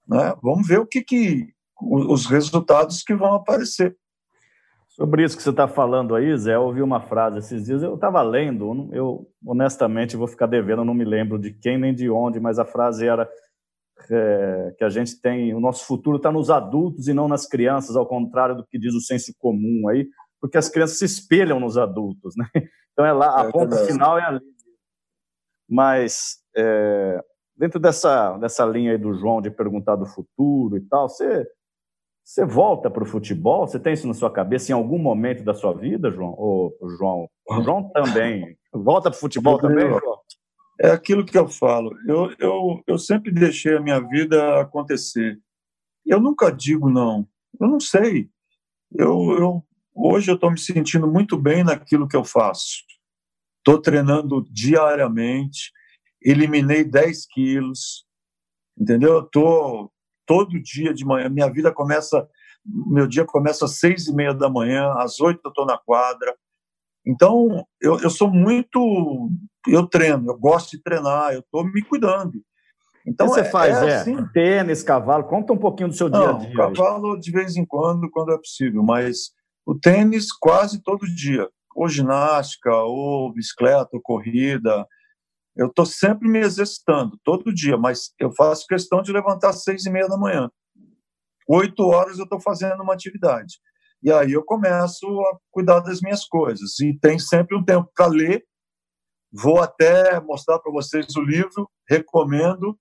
Né? Vamos ver o que, que os resultados que vão aparecer. Sobre isso que você está falando aí, Zé, eu ouvi uma frase esses dias, eu estava lendo, eu honestamente vou ficar devendo, não me lembro de quem nem de onde, mas a frase era é, que a gente tem, o nosso futuro está nos adultos e não nas crianças, ao contrário do que diz o senso comum aí, porque as crianças se espelham nos adultos, né? [laughs] Então é lá, a é ponta final é ali. Mas é, dentro dessa, dessa linha aí do João de perguntar do futuro e tal, você você volta para o futebol? Você tem isso na sua cabeça em algum momento da sua vida, João? Ou João? O João também. Volta para o futebol também, João? É aquilo que eu falo. Eu, eu, eu sempre deixei a minha vida acontecer. Eu nunca digo não. Eu não sei. Eu, eu hoje eu estou me sentindo muito bem naquilo que eu faço. Estou treinando diariamente. Eliminei 10 quilos. Entendeu? Estou todo dia de manhã. Minha vida começa, meu dia começa às seis e meia da manhã, às oito eu estou na quadra. Então, eu, eu sou muito. Eu treino, eu gosto de treinar, eu estou me cuidando. Então, você é, faz? É, é assim. tênis, cavalo? Conta um pouquinho do seu dia a dia. Cavalo de vez em quando, quando é possível, mas o tênis quase todo dia. Ou ginástica, ou bicicleta, ou corrida. Eu estou sempre me exercitando, todo dia, mas eu faço questão de levantar às seis e meia da manhã. Oito horas eu estou fazendo uma atividade. E aí eu começo a cuidar das minhas coisas. E tem sempre um tempo para ler. Vou até mostrar para vocês o livro, recomendo.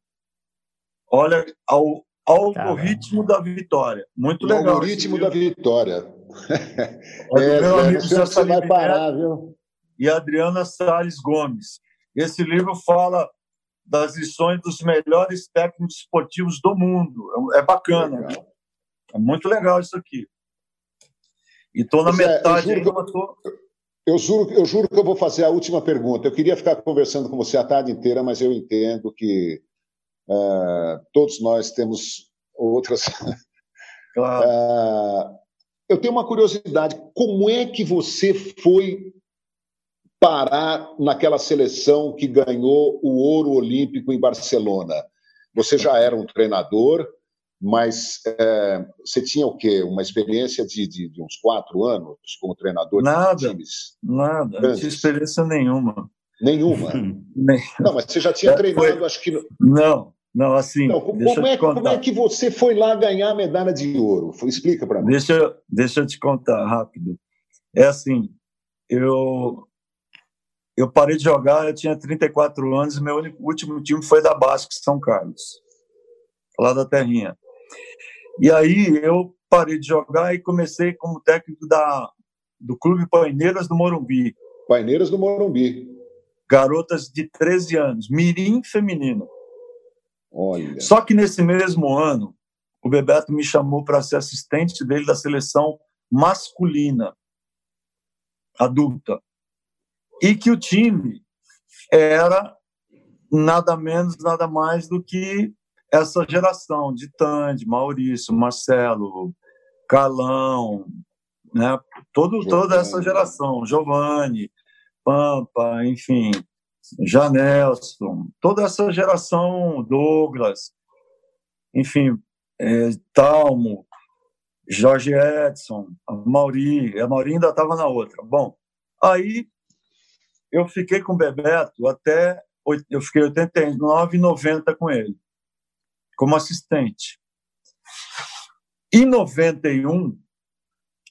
Olha, ao Algoritmo da Vitória. Muito legal. Algoritmo da Vitória. [laughs] É, meu amigo [laughs] você vai parar, viu? E Adriana Salles Gomes. Esse livro fala das lições dos melhores técnicos esportivos do mundo. É, é bacana. É muito legal isso aqui. E estou na metade é, eu, juro eu, tô... eu, juro, eu juro que eu vou fazer a última pergunta. Eu queria ficar conversando com você a tarde inteira, mas eu entendo que uh, todos nós temos outras. [laughs] Claro. Uh, eu tenho uma curiosidade: como é que você foi parar naquela seleção que ganhou o ouro olímpico em Barcelona? Você já era um treinador, mas é, você tinha o quê? Uma experiência de, de, de uns quatro anos como treinador nada, de times? Nada, não tinha experiência nenhuma. Nenhuma? [laughs] não, mas você já tinha é, treinado, foi... acho que... Não, não, assim... Não, como, como, é, como, é, que você foi lá ganhar a medalha de ouro? Explica para mim. Deixa, deixa eu te contar rápido. É assim, eu eu parei de jogar, eu tinha 34 anos e meu último time foi da Basque São Carlos, lá da Terrinha. E aí eu parei de jogar e comecei como técnico da, do Clube Paineiras do Morumbi. Paineiras do Morumbi. Garotas de 13 anos, mirim feminino. Olha. Só que nesse mesmo ano, o Bebeto me chamou para ser assistente dele da seleção masculina adulta. E que o time era nada menos, nada mais do que essa geração de Tandy, Maurício, Marcelo, Carlão, né? Todo, toda essa geração, Giovanni, Pampa, enfim, Janelson, toda essa geração, Douglas, enfim, é, Talmo, Jorge Edson, a Mauri, a Mauri ainda estava na outra. Bom, aí eu fiquei com o Bebeto até, eu fiquei 89, 90 com ele, como assistente. Em 91,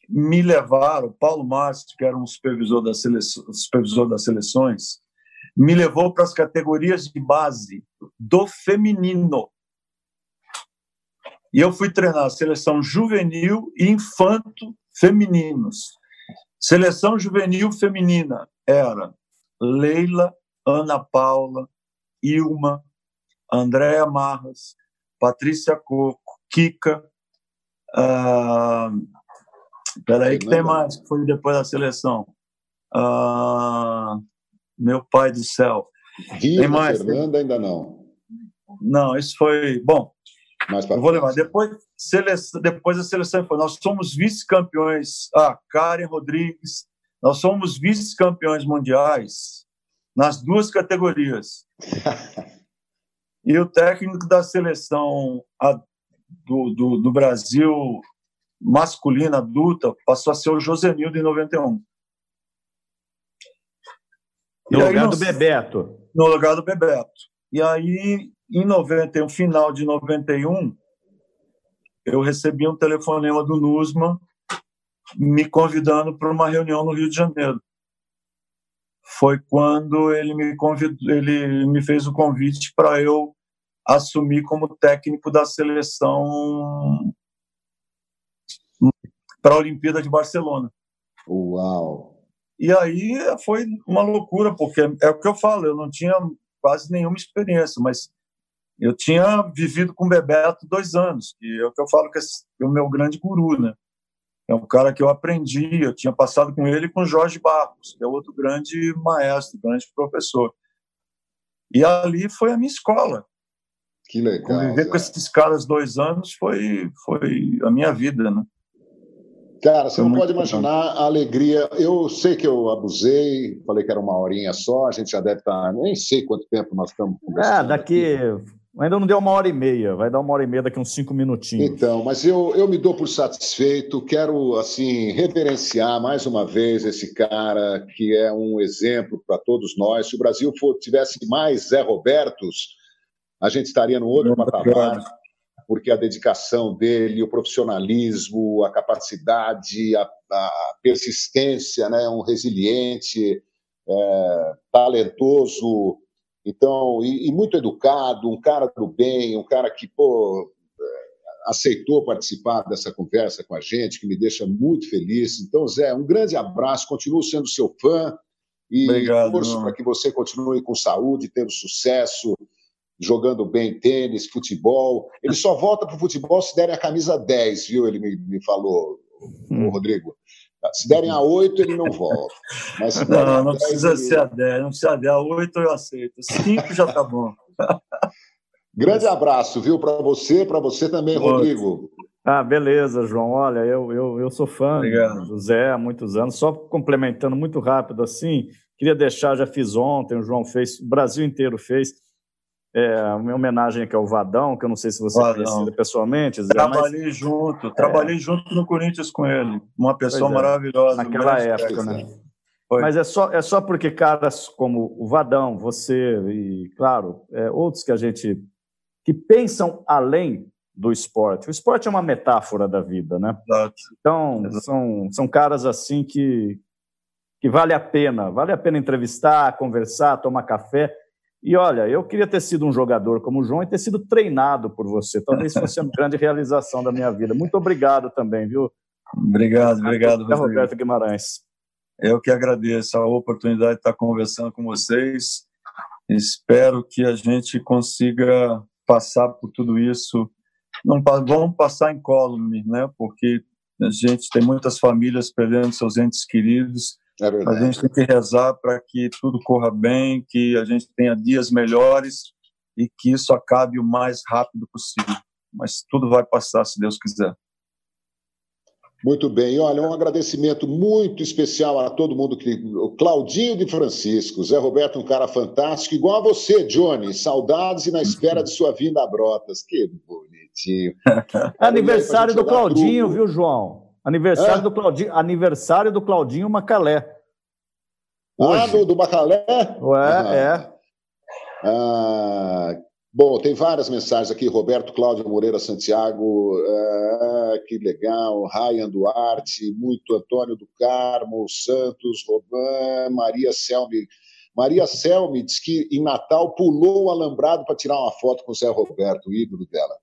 me levaram, Paulo Márcio, que era um supervisor, supervisor das seleções, me levou para as categorias de base do feminino. E eu fui treinar a seleção juvenil e infanto femininos. Seleção juvenil feminina era Leila, Ana Paula, Ilma, Andréa Marras, Patrícia Coco, Kika. Uh, peraí, que tem mais que foi depois da seleção. Uh, meu pai do céu. Rita, tem mais, Fernanda ainda não. Não, isso foi. Bom, mais eu vou levar. Depois, seleção, depois a seleção foi. Nós somos vice-campeões. Ah, Karen Rodrigues. Nós somos vice-campeões mundiais nas duas categorias. [laughs] e o técnico da seleção do, do, do Brasil masculina adulta passou a ser o Josenildo em 91. No e lugar aí, do Bebeto. No lugar do Bebeto. E aí, em 91, final de 91, eu recebi um telefonema do Nusma me convidando para uma reunião no Rio de Janeiro. Foi quando ele me convidou, ele me fez o convite para eu assumir como técnico da seleção para a Olimpíada de Barcelona. Uau! E aí foi uma loucura, porque é o que eu falo, eu não tinha quase nenhuma experiência, mas eu tinha vivido com o Bebeto dois anos, que é o que eu falo que é o meu grande guru, né? É um cara que eu aprendi, eu tinha passado com ele e com Jorge Barros, que é outro grande maestro, grande professor. E ali foi a minha escola. Que legal. Conviver com esses caras dois anos foi, foi a minha vida, né? Cara, você não pode imaginar a alegria. Eu sei que eu abusei, falei que era uma horinha só, a gente já deve estar. Tá, nem sei quanto tempo nós estamos conversando. É, daqui. Aqui. Ainda não deu uma hora e meia, vai dar uma hora e meia daqui uns cinco minutinhos. Então, mas eu, eu me dou por satisfeito, quero, assim, reverenciar mais uma vez esse cara que é um exemplo para todos nós. Se o Brasil for, tivesse mais Zé Robertos, a gente estaria no outro patamar porque a dedicação dele, o profissionalismo, a capacidade, a, a persistência, né? um resiliente, é, talentoso, então e, e, muito educado, um cara do bem, um cara que pô, aceitou participar dessa conversa com a gente, que me deixa muito feliz. Então, Zé, um grande abraço, continuo sendo seu fã e Obrigado, torço para que você continue com saúde, tendo sucesso jogando bem tênis, futebol. Ele só volta para o futebol se derem a camisa 10, viu? Ele me, me falou, hum. o Rodrigo. Se derem a 8, ele não volta. Mas não, não 10, precisa ele... ser a 10, não precisa ser a 8 eu aceito. 5 já tá bom. Grande abraço, viu, para você, para você também, Rodrigo. Ah, beleza, João. Olha, eu, eu, eu sou fã Obrigado. do Zé há muitos anos. Só complementando muito rápido assim, queria deixar, já fiz ontem, o João fez, o Brasil inteiro fez é, uma homenagem aqui ao Vadão, que eu não sei se você conhece pessoalmente. Zé, trabalhei mas... junto, é... trabalhei junto no Corinthians com ele. Uma pessoa é, maravilhosa. Naquela época, né? Foi. Mas é só, é só porque caras como o Vadão, você e, claro, é, outros que a gente. que pensam além do esporte. O esporte é uma metáfora da vida, né? Exato. Então, Exato. São, são caras assim que, que vale a pena, vale a pena entrevistar, conversar, tomar café. E olha, eu queria ter sido um jogador como o João e ter sido treinado por você. Talvez fosse uma [laughs] grande realização da minha vida. Muito obrigado também, viu? Obrigado, obrigado. Roberto Guimarães. Eu que agradeço a oportunidade de estar conversando com vocês. Espero que a gente consiga passar por tudo isso. Não vamos passar incólume, né? Porque a gente tem muitas famílias perdendo seus entes queridos é a gente tem que rezar para que tudo corra bem, que a gente tenha dias melhores e que isso acabe o mais rápido possível. Mas tudo vai passar, se Deus quiser. Muito bem. Olha, um agradecimento muito especial a todo mundo que. O Claudinho de Francisco, Zé Roberto, um cara fantástico, igual a você, Johnny. Saudades e na espera de sua vinda a Brotas. Que bonitinho. [laughs] Aniversário do Claudinho, truco. viu, João? Aniversário, do Claudinho, aniversário do Claudinho Macalé. Hoje. Ah, do, do Macalé? Ué, é. Ah, bom, tem várias mensagens aqui. Roberto Cláudio Moreira Santiago, ah, que legal. Ryan Duarte, muito Antônio do Carmo, Santos, Roban, Maria Selmi. Maria Selmi diz que em Natal pulou o alambrado para tirar uma foto com o Zé Roberto, o ídolo dela.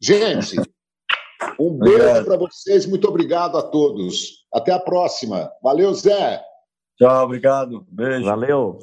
Gente, um beijo para vocês, muito obrigado a todos. Até a próxima. Valeu, Zé. Tchau, obrigado. Beijo. Valeu.